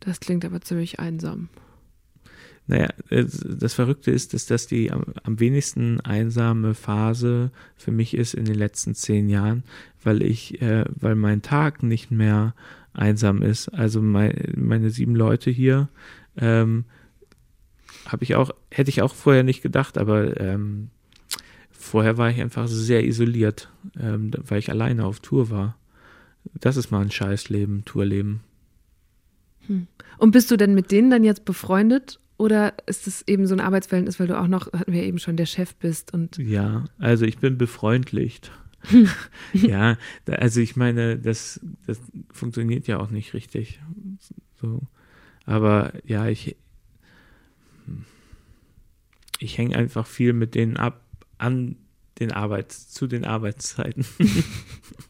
Das klingt aber ziemlich einsam. Naja, das Verrückte ist, dass das die am, am, wenigsten einsame Phase für mich ist in den letzten zehn Jahren, weil ich, äh, weil mein Tag nicht mehr einsam ist. Also mein, meine sieben Leute hier ähm, habe ich auch, hätte ich auch vorher nicht gedacht, aber ähm, vorher war ich einfach sehr isoliert, ähm, weil ich alleine auf Tour war. Das ist mal ein Scheißleben, Tourleben. Hm. Und bist du denn mit denen dann jetzt befreundet oder ist es eben so ein Arbeitsverhältnis, weil du auch noch, hatten wir eben schon, der Chef bist und. Ja, also ich bin befreundlicht. (laughs) ja, also ich meine, das, das funktioniert ja auch nicht richtig. So. Aber ja, ich, ich hänge einfach viel mit denen ab an den Arbeits, zu den Arbeitszeiten. (laughs)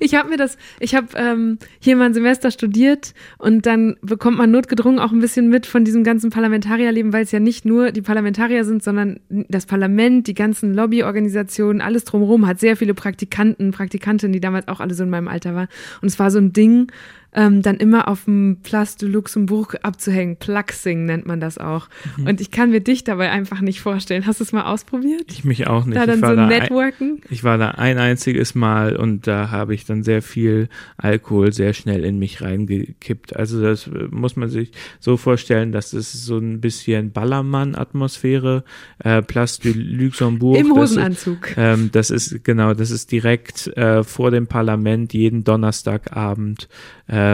Ich habe mir das, ich habe ähm, hier mal ein Semester studiert und dann bekommt man notgedrungen auch ein bisschen mit von diesem ganzen Parlamentarierleben, weil es ja nicht nur die Parlamentarier sind, sondern das Parlament, die ganzen Lobbyorganisationen, alles drumherum hat sehr viele Praktikanten, Praktikantinnen, die damals auch alle so in meinem Alter waren. Und es war so ein Ding, ähm, dann immer auf dem Place de Luxembourg abzuhängen. Pluxing nennt man das auch. Mhm. Und ich kann mir dich dabei einfach nicht vorstellen. Hast du es mal ausprobiert? Ich mich auch nicht. Da dann so da Networken? Ein, ich war da ein einziges Mal und da habe ich dann sehr viel Alkohol sehr schnell in mich reingekippt. Also das äh, muss man sich so vorstellen, dass es so ein bisschen Ballermann-Atmosphäre, äh, Place de Luxembourg. Im Hosenanzug. Das ist, ähm, das ist genau, das ist direkt äh, vor dem Parlament jeden Donnerstagabend äh,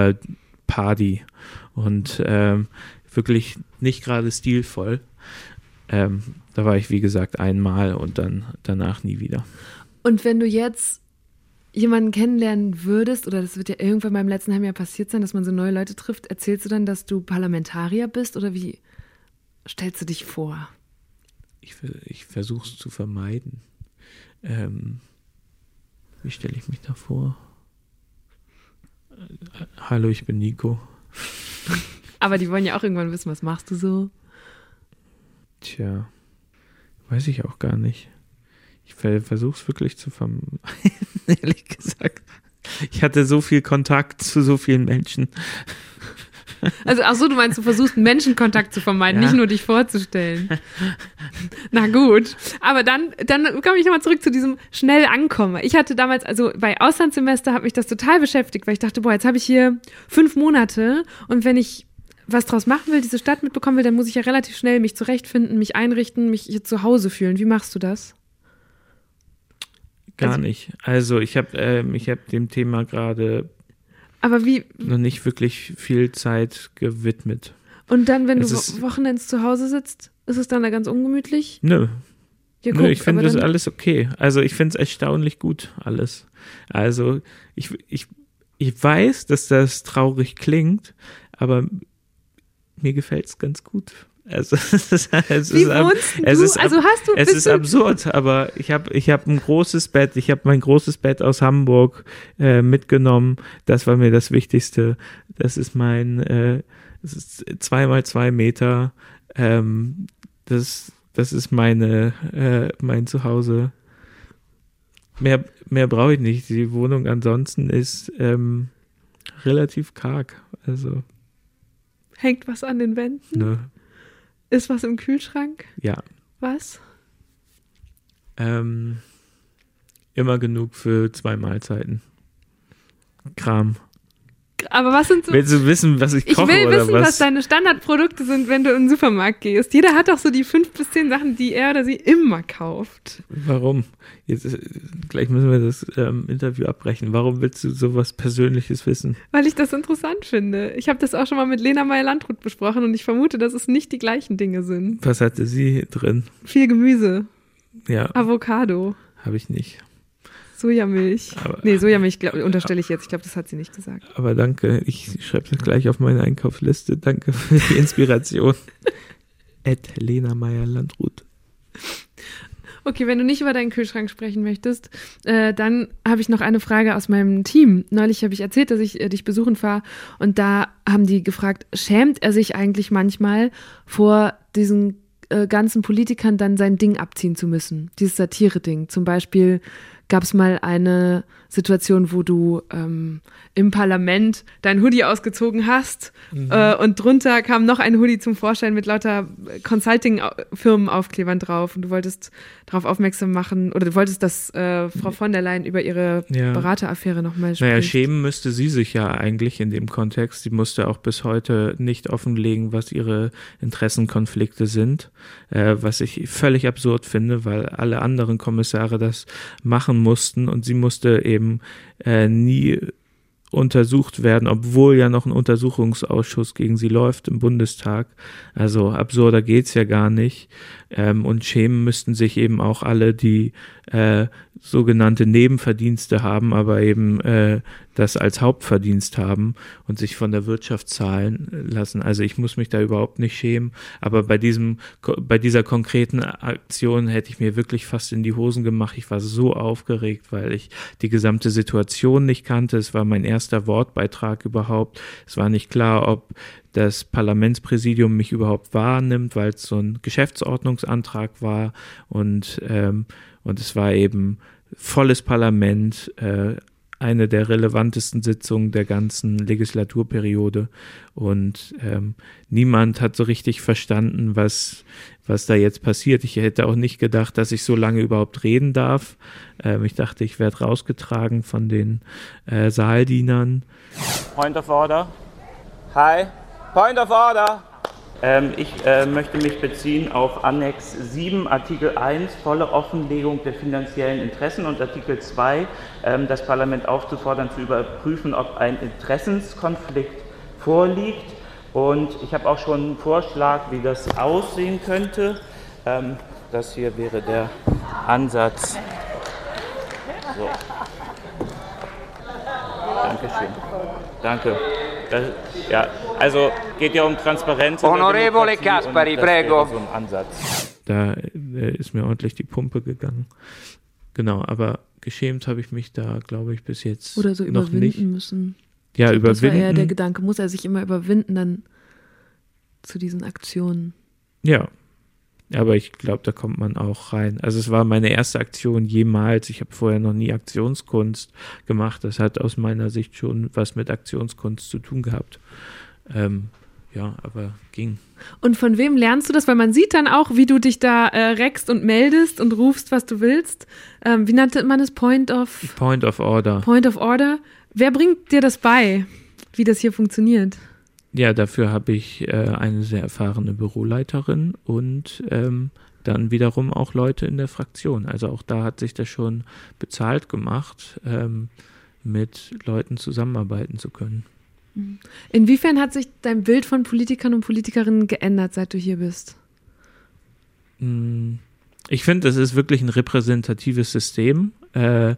Party und ähm, wirklich nicht gerade stilvoll. Ähm, da war ich, wie gesagt, einmal und dann danach nie wieder. Und wenn du jetzt jemanden kennenlernen würdest, oder das wird ja irgendwann beim letzten halben Jahr passiert sein, dass man so neue Leute trifft, erzählst du dann, dass du Parlamentarier bist oder wie stellst du dich vor? Ich, ich versuche es zu vermeiden. Ähm, wie stelle ich mich da vor? Hallo, ich bin Nico. Aber die wollen ja auch irgendwann wissen, was machst du so? Tja, weiß ich auch gar nicht. Ich versuche es wirklich zu vermeiden, (laughs) ehrlich gesagt. Ich hatte so viel Kontakt zu so vielen Menschen. Also, ach so, du meinst, du versuchst Menschenkontakt zu vermeiden, ja. nicht nur dich vorzustellen. (laughs) Na gut. Aber dann, dann komme ich nochmal zurück zu diesem schnell ankommen. Ich hatte damals, also bei Auslandssemester hat mich das total beschäftigt, weil ich dachte, boah, jetzt habe ich hier fünf Monate und wenn ich was draus machen will, diese Stadt mitbekommen will, dann muss ich ja relativ schnell mich zurechtfinden, mich einrichten, mich hier zu Hause fühlen. Wie machst du das? Gar also, nicht. Also ich habe ähm, ich hab dem Thema gerade aber wie? Noch nicht wirklich viel Zeit gewidmet. Und dann, wenn es du Wochenends zu Hause sitzt, ist es dann da ganz ungemütlich? Nö. Ja, guck, Nö, ich finde das alles okay. Also ich finde es erstaunlich gut, alles. Also ich, ich, ich weiß, dass das traurig klingt, aber mir gefällt es ganz gut. Also, (laughs) es ist, es Wie ist, es du? Ist, also hast du es ist absurd, aber ich habe ich hab ein großes Bett, ich habe mein großes Bett aus Hamburg äh, mitgenommen. Das war mir das Wichtigste. Das ist mein, äh, das ist zwei mal zwei Meter. Ähm, das, das ist meine, äh, mein Zuhause. Mehr, mehr brauche ich nicht. Die Wohnung ansonsten ist ähm, relativ karg. Also hängt was an den Wänden? Ne. Ist was im Kühlschrank? Ja. Was? Ähm, immer genug für zwei Mahlzeiten. Kram. Aber was sind so. Willst du wissen, was ich koche ich will wissen, was? was deine Standardprodukte sind, wenn du in den Supermarkt gehst. Jeder hat doch so die fünf bis zehn Sachen, die er oder sie immer kauft. Warum? Jetzt, äh, gleich müssen wir das ähm, Interview abbrechen. Warum willst du sowas Persönliches wissen? Weil ich das interessant finde. Ich habe das auch schon mal mit Lena Meyer-Landrut besprochen und ich vermute, dass es nicht die gleichen Dinge sind. Was hatte sie drin? Viel Gemüse. Ja. Avocado. Habe ich nicht. Sojamilch. Aber, nee, Sojamilch glaub, unterstelle ich jetzt. Ich glaube, das hat sie nicht gesagt. Aber danke. Ich schreibe das gleich auf meine Einkaufsliste. Danke für die Inspiration. (laughs) Ed Lena Meyer-Landrut. Okay, wenn du nicht über deinen Kühlschrank sprechen möchtest, äh, dann habe ich noch eine Frage aus meinem Team. Neulich habe ich erzählt, dass ich äh, dich besuchen fahre und da haben die gefragt, schämt er sich eigentlich manchmal vor diesen äh, ganzen Politikern dann sein Ding abziehen zu müssen? Dieses Satire-Ding. Zum Beispiel gab es mal eine Situation, wo du ähm, im Parlament dein Hoodie ausgezogen hast mhm. äh, und drunter kam noch ein Hoodie zum Vorschein mit lauter Consulting-Firmenaufklebern drauf und du wolltest darauf aufmerksam machen oder du wolltest, dass äh, Frau von der Leyen über ihre ja. Berateraffäre nochmal spricht. Naja, schämen müsste sie sich ja eigentlich in dem Kontext. Sie musste auch bis heute nicht offenlegen, was ihre Interessenkonflikte sind, äh, was ich völlig absurd finde, weil alle anderen Kommissare das machen mussten und sie musste eben äh, nie untersucht werden, obwohl ja noch ein Untersuchungsausschuss gegen sie läuft im Bundestag. Also absurder geht's ja gar nicht. Ähm, und schämen müssten sich eben auch alle, die äh, sogenannte Nebenverdienste haben, aber eben äh, das als Hauptverdienst haben und sich von der Wirtschaft zahlen lassen. Also ich muss mich da überhaupt nicht schämen, aber bei diesem, bei dieser konkreten Aktion hätte ich mir wirklich fast in die Hosen gemacht. Ich war so aufgeregt, weil ich die gesamte Situation nicht kannte. Es war mein erster Wortbeitrag überhaupt. Es war nicht klar, ob das Parlamentspräsidium mich überhaupt wahrnimmt, weil es so ein Geschäftsordnungsantrag war und ähm, und es war eben volles Parlament, äh, eine der relevantesten Sitzungen der ganzen Legislaturperiode. Und ähm, niemand hat so richtig verstanden, was, was da jetzt passiert. Ich hätte auch nicht gedacht, dass ich so lange überhaupt reden darf. Ähm, ich dachte, ich werde rausgetragen von den äh, Saaldienern. Point of order. Hi. Point of order. Ähm, ich äh, möchte mich beziehen auf Annex 7, Artikel 1, volle Offenlegung der finanziellen Interessen und Artikel 2, ähm, das Parlament aufzufordern, zu überprüfen, ob ein Interessenskonflikt vorliegt. Und ich habe auch schon einen Vorschlag, wie das aussehen könnte. Ähm, das hier wäre der Ansatz. So. Dankeschön. Danke. Das, ja, also geht ja um Transparenz. Onorevole Kaspari, prego. So ein Ansatz. Da äh, ist mir ordentlich die Pumpe gegangen. Genau, aber geschämt habe ich mich da, glaube ich, bis jetzt Oder so noch überwinden nicht. müssen. Ja, das überwinden. Das war eher der Gedanke, muss er sich immer überwinden dann zu diesen Aktionen. Ja, aber ich glaube, da kommt man auch rein. Also es war meine erste Aktion jemals. Ich habe vorher noch nie Aktionskunst gemacht. Das hat aus meiner Sicht schon was mit Aktionskunst zu tun gehabt. Ähm, ja, aber ging. Und von wem lernst du das? Weil man sieht dann auch, wie du dich da äh, reckst und meldest und rufst, was du willst. Ähm, wie nannte man es? Point of Point of Order. Point of Order. Wer bringt dir das bei, wie das hier funktioniert? Ja, dafür habe ich äh, eine sehr erfahrene Büroleiterin und ähm, dann wiederum auch Leute in der Fraktion. Also auch da hat sich das schon bezahlt gemacht, ähm, mit Leuten zusammenarbeiten zu können. Mhm. Inwiefern hat sich dein Bild von Politikern und Politikerinnen geändert, seit du hier bist? Hm, ich finde, das ist wirklich ein repräsentatives System. Äh,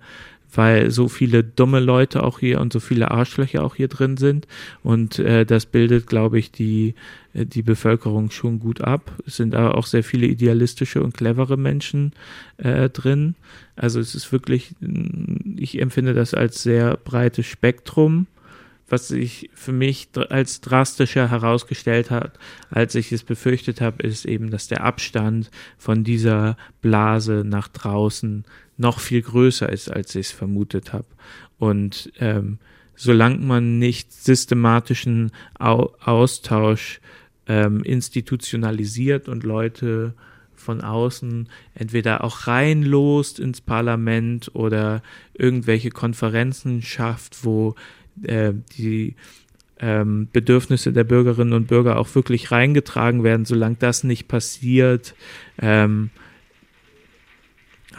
weil so viele dumme Leute auch hier und so viele Arschlöcher auch hier drin sind. Und äh, das bildet, glaube ich, die, äh, die Bevölkerung schon gut ab. Es sind aber auch sehr viele idealistische und clevere Menschen äh, drin. Also es ist wirklich, ich empfinde das als sehr breites Spektrum was sich für mich als drastischer herausgestellt hat, als ich es befürchtet habe, ist eben, dass der Abstand von dieser Blase nach draußen noch viel größer ist, als ich es vermutet habe. Und ähm, solange man nicht systematischen Au Austausch ähm, institutionalisiert und Leute von außen entweder auch reinlost ins Parlament oder irgendwelche Konferenzen schafft, wo äh, die ähm, Bedürfnisse der Bürgerinnen und Bürger auch wirklich reingetragen werden. Solange das nicht passiert, ähm,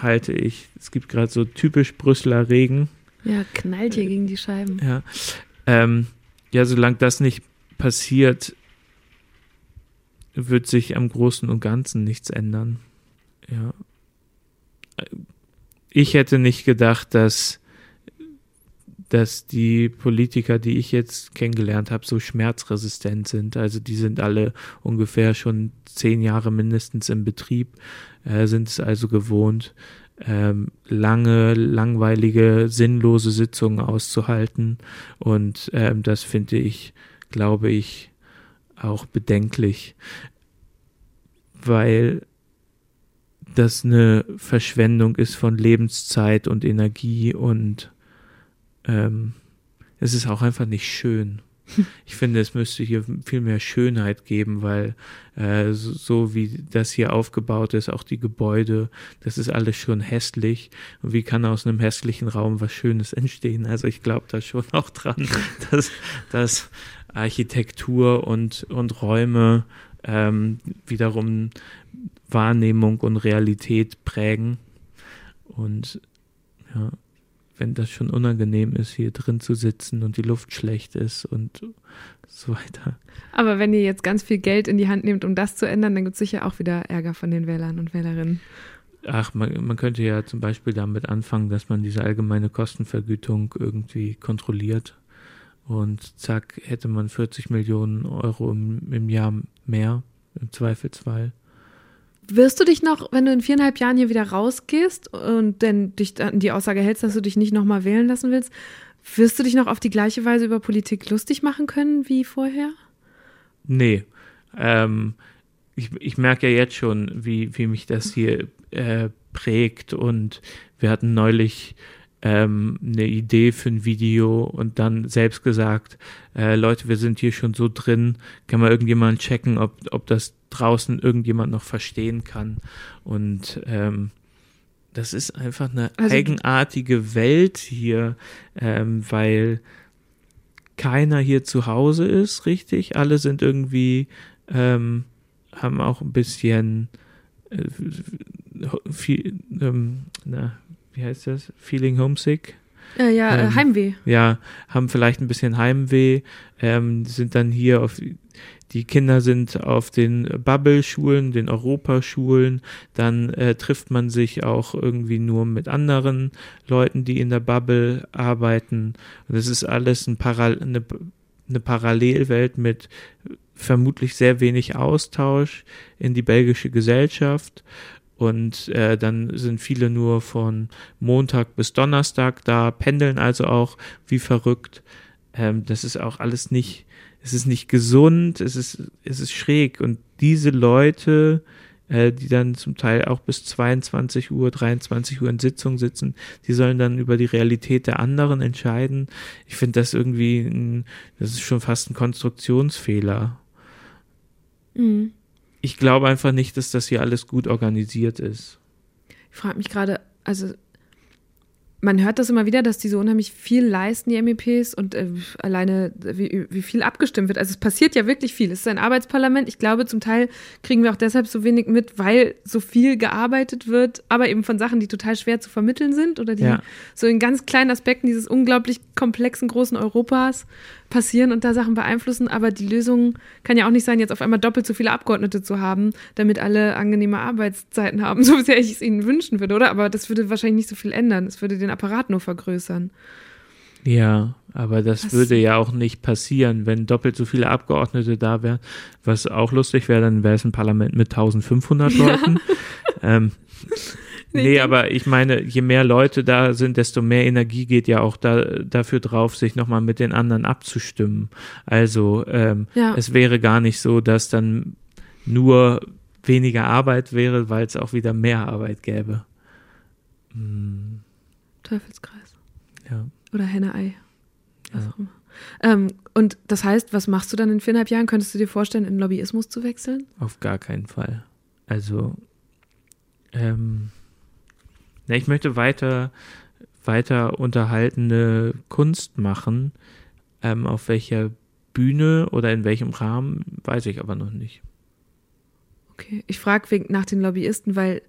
halte ich, es gibt gerade so typisch Brüsseler Regen. Ja, knallt hier gegen die Scheiben. Ja, ähm, ja solange das nicht passiert, wird sich am Großen und Ganzen nichts ändern. Ja. Ich hätte nicht gedacht, dass, dass die Politiker, die ich jetzt kennengelernt habe, so schmerzresistent sind. Also die sind alle ungefähr schon zehn Jahre mindestens im Betrieb äh, sind es also gewohnt, ähm, lange, langweilige, sinnlose Sitzungen auszuhalten. Und ähm, das finde ich, glaube ich, auch bedenklich, weil das eine Verschwendung ist von Lebenszeit und Energie und ähm, es ist auch einfach nicht schön. (laughs) Ich finde, es müsste hier viel mehr Schönheit geben, weil äh, so, so, wie das hier aufgebaut ist, auch die Gebäude, das ist alles schon hässlich. Und wie kann aus einem hässlichen Raum was Schönes entstehen? Also ich glaube da schon auch dran, (laughs) dass, dass Architektur und, und Räume ähm, wiederum Wahrnehmung und Realität prägen. Und ja, wenn das schon unangenehm ist, hier drin zu sitzen und die Luft schlecht ist und so weiter. Aber wenn ihr jetzt ganz viel Geld in die Hand nehmt, um das zu ändern, dann gibt es sicher auch wieder Ärger von den Wählern und Wählerinnen. Ach, man, man könnte ja zum Beispiel damit anfangen, dass man diese allgemeine Kostenvergütung irgendwie kontrolliert. Und zack, hätte man 40 Millionen Euro im, im Jahr mehr, im Zweifelsfall. Wirst du dich noch, wenn du in viereinhalb Jahren hier wieder rausgehst und denn dich an die Aussage hältst, dass du dich nicht nochmal wählen lassen willst, wirst du dich noch auf die gleiche Weise über Politik lustig machen können wie vorher? Nee. Ähm, ich, ich merke ja jetzt schon, wie, wie mich das hier äh, prägt und wir hatten neulich ähm, eine Idee für ein Video und dann selbst gesagt, äh, Leute, wir sind hier schon so drin, kann mal irgendjemand checken, ob, ob das draußen irgendjemand noch verstehen kann. Und ähm, das ist einfach eine also, eigenartige Welt hier, ähm, weil keiner hier zu Hause ist, richtig. Alle sind irgendwie, ähm, haben auch ein bisschen äh, viel, ähm, na, wie heißt das? Feeling homesick. Ja, ja, äh, ähm, Heimweh. Ja, haben vielleicht ein bisschen Heimweh, ähm, sind dann hier auf, die Kinder sind auf den Bubble-Schulen, den Europaschulen, dann äh, trifft man sich auch irgendwie nur mit anderen Leuten, die in der Bubble arbeiten. Und das ist alles ein Paral eine, eine Parallelwelt mit vermutlich sehr wenig Austausch in die belgische Gesellschaft und äh, dann sind viele nur von Montag bis Donnerstag da, pendeln also auch wie verrückt. Ähm, das ist auch alles nicht, es ist nicht gesund, es ist, es ist schräg. Und diese Leute, äh, die dann zum Teil auch bis 22 Uhr, 23 Uhr in Sitzung sitzen, die sollen dann über die Realität der anderen entscheiden. Ich finde das irgendwie, ein, das ist schon fast ein Konstruktionsfehler. Mhm ich glaube einfach nicht, dass das hier alles gut organisiert ist. Ich frage mich gerade, also man hört das immer wieder, dass die so unheimlich viel leisten, die MEPs, und äh, alleine wie, wie viel abgestimmt wird. Also es passiert ja wirklich viel. Es ist ein Arbeitsparlament. Ich glaube, zum Teil kriegen wir auch deshalb so wenig mit, weil so viel gearbeitet wird, aber eben von Sachen, die total schwer zu vermitteln sind oder die ja. so in ganz kleinen Aspekten dieses unglaublich komplexen, großen Europas passieren und da Sachen beeinflussen. Aber die Lösung kann ja auch nicht sein, jetzt auf einmal doppelt so viele Abgeordnete zu haben, damit alle angenehme Arbeitszeiten haben, (laughs) so sehr ich es ihnen wünschen würde, oder? Aber das würde wahrscheinlich nicht so viel ändern. Es würde den Apparat nur vergrößern. Ja, aber das was? würde ja auch nicht passieren, wenn doppelt so viele Abgeordnete da wären. Was auch lustig wäre, dann wäre es ein Parlament mit 1500 Leuten. Ja. (laughs) Ähm, Nee, aber ich meine, je mehr Leute da sind, desto mehr Energie geht ja auch da, dafür drauf, sich nochmal mit den anderen abzustimmen. Also ähm, ja. es wäre gar nicht so, dass dann nur weniger Arbeit wäre, weil es auch wieder mehr Arbeit gäbe. Hm. Teufelskreis. Ja. Oder Henne-Ei. Was ja. auch immer. Ähm, und das heißt, was machst du dann in viereinhalb Jahren? Könntest du dir vorstellen, in Lobbyismus zu wechseln? Auf gar keinen Fall. Also, ähm, na, ich möchte weiter, weiter unterhaltende Kunst machen. Ähm, auf welcher Bühne oder in welchem Rahmen, weiß ich aber noch nicht. Okay, ich frage nach den Lobbyisten, weil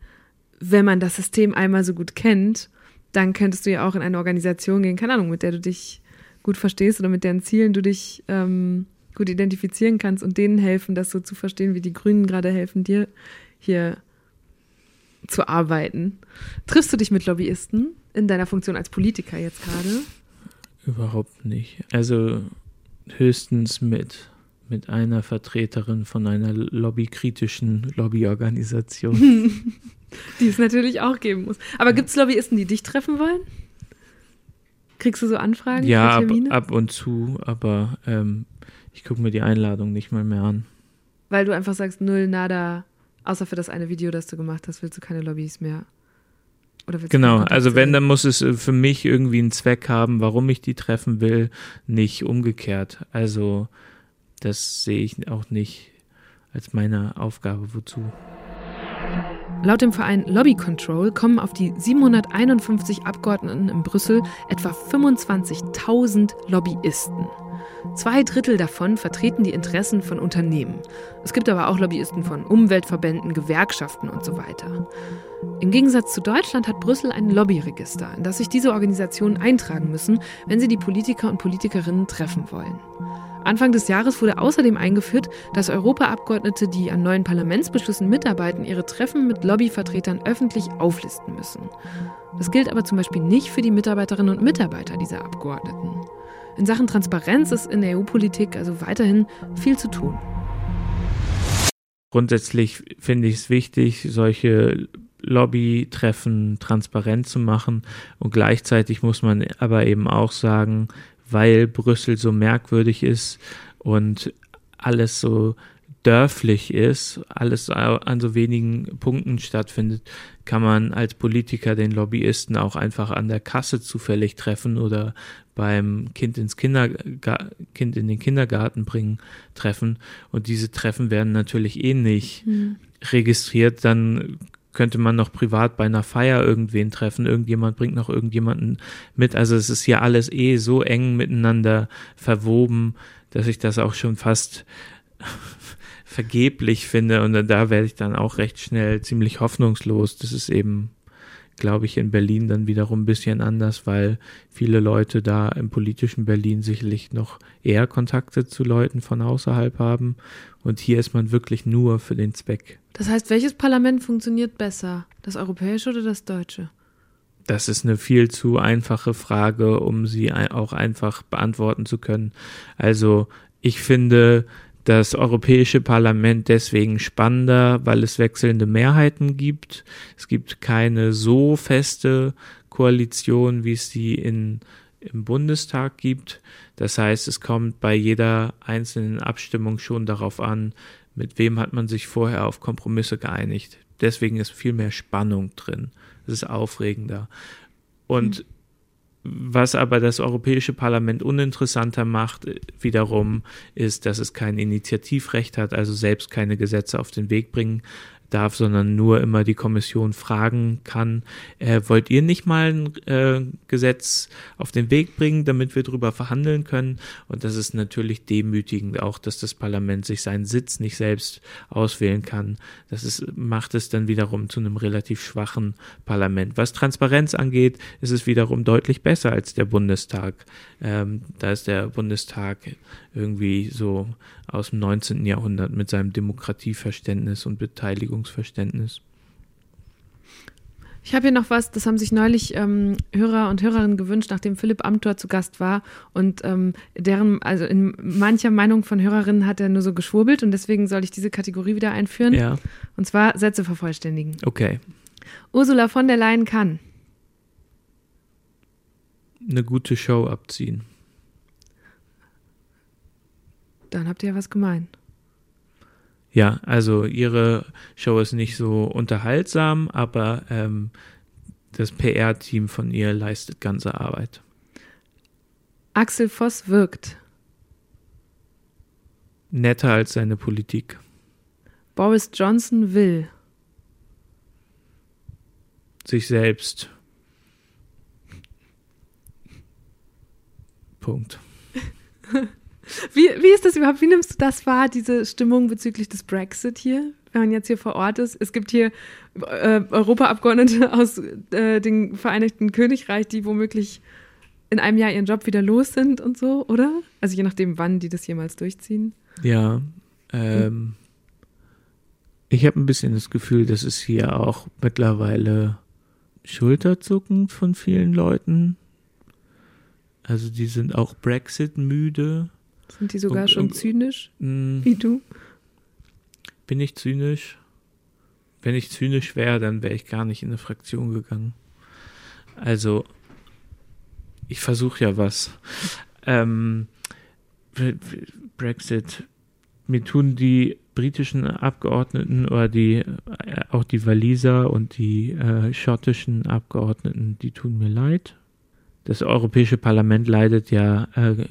wenn man das System einmal so gut kennt, dann könntest du ja auch in eine Organisation gehen, keine Ahnung, mit der du dich gut verstehst oder mit deren Zielen du dich ähm, gut identifizieren kannst und denen helfen, das so zu verstehen, wie die Grünen gerade helfen, dir hier zu arbeiten. Triffst du dich mit Lobbyisten in deiner Funktion als Politiker jetzt gerade? Überhaupt nicht. Also höchstens mit, mit einer Vertreterin von einer lobbykritischen Lobbyorganisation. (laughs) die es natürlich auch geben muss. Aber gibt es Lobbyisten, die dich treffen wollen? Kriegst du so Anfragen? Ja, ab, ab, und zu, aber ähm, ich gucke mir die Einladung nicht mal mehr an. Weil du einfach sagst, null, nada, Außer für das eine Video, das du gemacht hast, willst du keine Lobbys mehr. genau, also wenn, dann muss es äh, für mich irgendwie einen Zweck haben, warum ich die treffen will, nicht umgekehrt. Also das sehe ich auch nicht als meine Aufgabe, wozu. Laut dem Verein Lobby Control kommen auf die 751 Abgeordneten in Brüssel etwa 25.000 Lobbyisten. Zwei Drittel davon vertreten die Interessen von Unternehmen. Es gibt aber auch Lobbyisten von Umweltverbänden, Gewerkschaften und so weiter. Im Gegensatz zu Deutschland hat Brüssel ein Lobbyregister, in das sich diese Organisationen eintragen müssen, wenn sie die Politiker und Politikerinnen treffen wollen. Anfang des Jahres wurde außerdem eingeführt, dass Europaabgeordnete, die an neuen Parlamentsbeschlüssen mitarbeiten, ihre Treffen mit Lobbyvertretern öffentlich auflisten müssen. Das gilt aber zum Beispiel nicht für die Mitarbeiterinnen und Mitarbeiter dieser Abgeordneten. In Sachen Transparenz ist in der EU-Politik also weiterhin viel zu tun. Grundsätzlich finde ich es wichtig, solche Lobbytreffen transparent zu machen. Und gleichzeitig muss man aber eben auch sagen, weil Brüssel so merkwürdig ist und alles so dörflich ist, alles an so wenigen Punkten stattfindet, kann man als Politiker den Lobbyisten auch einfach an der Kasse zufällig treffen oder beim Kind ins Kinderga Kind in den Kindergarten bringen treffen. Und diese Treffen werden natürlich eh nicht mhm. registriert. Dann könnte man noch privat bei einer Feier irgendwen treffen, irgendjemand bringt noch irgendjemanden mit. Also es ist hier alles eh so eng miteinander verwoben, dass ich das auch schon fast (laughs) vergeblich finde und da werde ich dann auch recht schnell ziemlich hoffnungslos. Das ist eben, glaube ich, in Berlin dann wiederum ein bisschen anders, weil viele Leute da im politischen Berlin sicherlich noch eher Kontakte zu Leuten von außerhalb haben und hier ist man wirklich nur für den Zweck. Das heißt, welches Parlament funktioniert besser? Das europäische oder das deutsche? Das ist eine viel zu einfache Frage, um sie auch einfach beantworten zu können. Also ich finde das Europäische Parlament deswegen spannender, weil es wechselnde Mehrheiten gibt. Es gibt keine so feste Koalition, wie es sie in, im Bundestag gibt. Das heißt, es kommt bei jeder einzelnen Abstimmung schon darauf an, mit wem hat man sich vorher auf Kompromisse geeinigt. Deswegen ist viel mehr Spannung drin. Es ist aufregender. Und mhm. Was aber das Europäische Parlament uninteressanter macht, wiederum, ist, dass es kein Initiativrecht hat, also selbst keine Gesetze auf den Weg bringen darf, sondern nur immer die Kommission fragen kann, äh, wollt ihr nicht mal ein äh, Gesetz auf den Weg bringen, damit wir darüber verhandeln können? Und das ist natürlich demütigend auch, dass das Parlament sich seinen Sitz nicht selbst auswählen kann. Das ist, macht es dann wiederum zu einem relativ schwachen Parlament. Was Transparenz angeht, ist es wiederum deutlich besser als der Bundestag. Ähm, da ist der Bundestag irgendwie so aus dem 19. Jahrhundert mit seinem Demokratieverständnis und Beteiligungsverständnis. Ich habe hier noch was, das haben sich neulich ähm, Hörer und Hörerinnen gewünscht, nachdem Philipp Amthor zu Gast war. Und ähm, deren, also in mancher Meinung von Hörerinnen hat er nur so geschwurbelt und deswegen soll ich diese Kategorie wieder einführen. Ja. Und zwar Sätze vervollständigen. Okay. Ursula von der Leyen kann. Eine gute Show abziehen. Dann habt ihr ja was gemein. Ja, also ihre Show ist nicht so unterhaltsam, aber ähm, das PR-Team von ihr leistet ganze Arbeit. Axel Voss wirkt. Netter als seine Politik. Boris Johnson will. Sich selbst. Punkt. (laughs) Wie, wie ist das überhaupt? Wie nimmst du das wahr, diese Stimmung bezüglich des Brexit hier? Wenn man jetzt hier vor Ort ist. Es gibt hier äh, Europaabgeordnete (laughs) aus äh, dem Vereinigten Königreich, die womöglich in einem Jahr ihren Job wieder los sind und so, oder? Also je nachdem, wann die das jemals durchziehen. Ja. Ähm, ich habe ein bisschen das Gefühl, dass es hier auch mittlerweile Schulterzucken von vielen Leuten. Also die sind auch Brexit müde. Sind die sogar und, schon zynisch? Mh, wie du? Bin ich zynisch? Wenn ich zynisch wäre, dann wäre ich gar nicht in eine Fraktion gegangen. Also, ich versuche ja was. Ähm, Brexit, mir tun die britischen Abgeordneten oder die äh, auch die Waliser und die äh, schottischen Abgeordneten, die tun mir leid. Das Europäische Parlament leidet ja äh,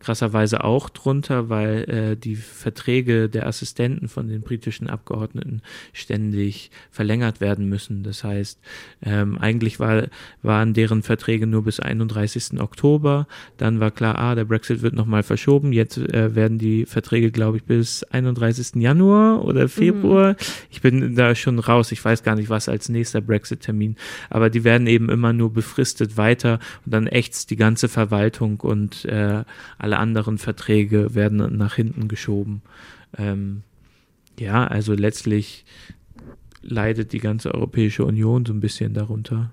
krasserweise auch drunter, weil äh, die Verträge der Assistenten von den britischen Abgeordneten ständig verlängert werden müssen. Das heißt, ähm, eigentlich war, waren deren Verträge nur bis 31. Oktober. Dann war klar, ah, der Brexit wird nochmal verschoben. Jetzt äh, werden die Verträge, glaube ich, bis 31. Januar oder Februar. Mhm. Ich bin da schon raus. Ich weiß gar nicht, was als nächster Brexit-Termin. Aber die werden eben immer nur befristet weiter und dann ächzt die ganze Verwaltung und äh, alle anderen Verträge werden nach hinten geschoben. Ähm, ja, also letztlich leidet die ganze Europäische Union so ein bisschen darunter.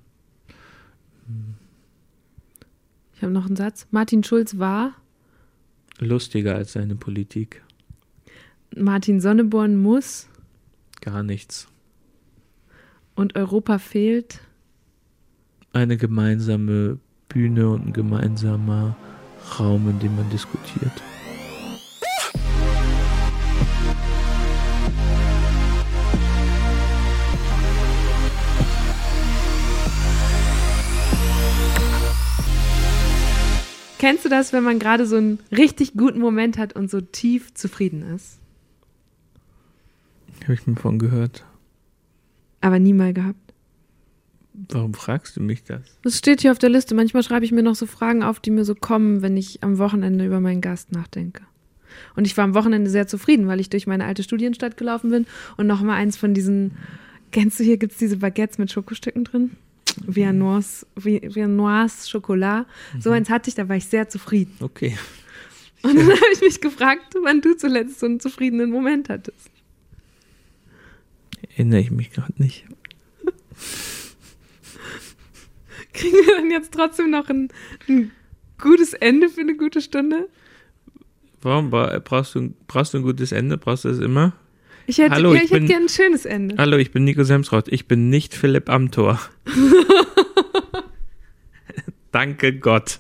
Ich habe noch einen Satz. Martin Schulz war lustiger als seine Politik. Martin Sonneborn muss gar nichts. Und Europa fehlt eine gemeinsame Bühne und ein gemeinsamer Raum, in dem man diskutiert. Kennst du das, wenn man gerade so einen richtig guten Moment hat und so tief zufrieden ist? Habe ich mir von gehört. Aber nie mal gehabt. Warum fragst du mich das? Das steht hier auf der Liste. Manchmal schreibe ich mir noch so Fragen auf, die mir so kommen, wenn ich am Wochenende über meinen Gast nachdenke. Und ich war am Wochenende sehr zufrieden, weil ich durch meine alte Studienstadt gelaufen bin und noch mal eins von diesen, kennst du hier, gibt es diese Baguettes mit Schokostücken drin? Viennoise, Viennoise Schokolade. Mhm. So eins hatte ich, da war ich sehr zufrieden. Okay. Und dann (laughs) habe ich mich gefragt, wann du zuletzt so einen zufriedenen Moment hattest. Erinnere ich mich gerade nicht. (laughs) Kriegen wir dann jetzt trotzdem noch ein, ein gutes Ende für eine gute Stunde? Warum brauchst du, brauchst du ein gutes Ende? Brauchst du das immer? Ich hätte, Hallo, ja, ich, ich hätte gerne ein schönes Ende. Hallo, ich bin Nico Semsrott. Ich bin nicht Philipp Amthor. (laughs) Danke Gott.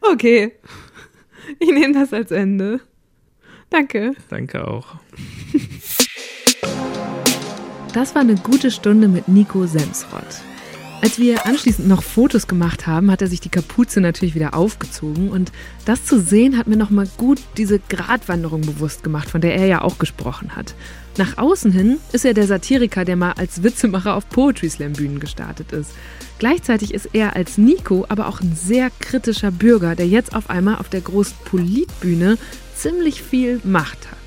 Okay. Ich nehme das als Ende. Danke. Danke auch. (laughs) Das war eine gute Stunde mit Nico Semsrott. Als wir anschließend noch Fotos gemacht haben, hat er sich die Kapuze natürlich wieder aufgezogen und das zu sehen hat mir nochmal gut diese Gratwanderung bewusst gemacht, von der er ja auch gesprochen hat. Nach außen hin ist er der Satiriker, der mal als Witzemacher auf Poetry Slam Bühnen gestartet ist. Gleichzeitig ist er als Nico aber auch ein sehr kritischer Bürger, der jetzt auf einmal auf der großen Politbühne ziemlich viel Macht hat.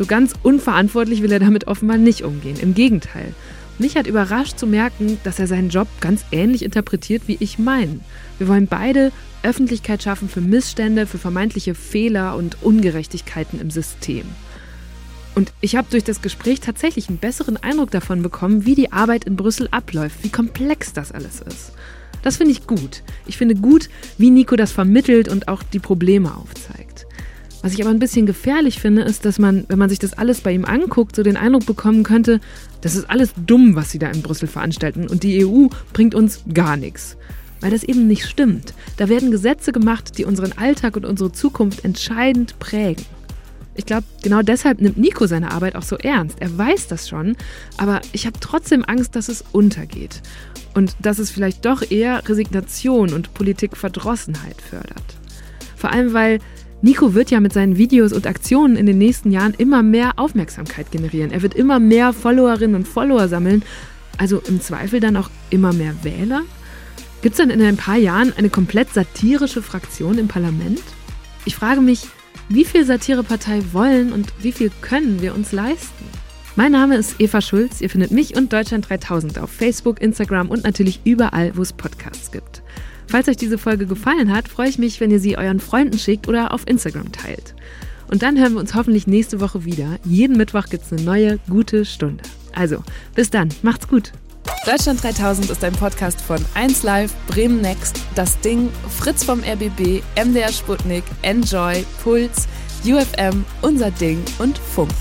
So ganz unverantwortlich will er damit offenbar nicht umgehen. Im Gegenteil. Mich hat überrascht zu merken, dass er seinen Job ganz ähnlich interpretiert wie ich meinen. Wir wollen beide Öffentlichkeit schaffen für Missstände, für vermeintliche Fehler und Ungerechtigkeiten im System. Und ich habe durch das Gespräch tatsächlich einen besseren Eindruck davon bekommen, wie die Arbeit in Brüssel abläuft, wie komplex das alles ist. Das finde ich gut. Ich finde gut, wie Nico das vermittelt und auch die Probleme aufzeigt. Was ich aber ein bisschen gefährlich finde, ist, dass man, wenn man sich das alles bei ihm anguckt, so den Eindruck bekommen könnte, das ist alles dumm, was sie da in Brüssel veranstalten und die EU bringt uns gar nichts. Weil das eben nicht stimmt. Da werden Gesetze gemacht, die unseren Alltag und unsere Zukunft entscheidend prägen. Ich glaube, genau deshalb nimmt Nico seine Arbeit auch so ernst. Er weiß das schon, aber ich habe trotzdem Angst, dass es untergeht. Und dass es vielleicht doch eher Resignation und Politikverdrossenheit fördert. Vor allem, weil Nico wird ja mit seinen Videos und Aktionen in den nächsten Jahren immer mehr Aufmerksamkeit generieren. Er wird immer mehr Followerinnen und Follower sammeln, also im Zweifel dann auch immer mehr Wähler. Gibt es dann in ein paar Jahren eine komplett satirische Fraktion im Parlament? Ich frage mich, wie viel Satirepartei wollen und wie viel können wir uns leisten? Mein Name ist Eva Schulz. Ihr findet mich und Deutschland 3000 auf Facebook, Instagram und natürlich überall, wo es Podcasts gibt. Falls euch diese Folge gefallen hat, freue ich mich, wenn ihr sie euren Freunden schickt oder auf Instagram teilt. Und dann hören wir uns hoffentlich nächste Woche wieder. Jeden Mittwoch gibt es eine neue, gute Stunde. Also, bis dann, macht's gut. Deutschland 3000 ist ein Podcast von 1Live, Bremen Next, Das Ding, Fritz vom RBB, MDR Sputnik, Enjoy, Puls, UFM, Unser Ding und Funk.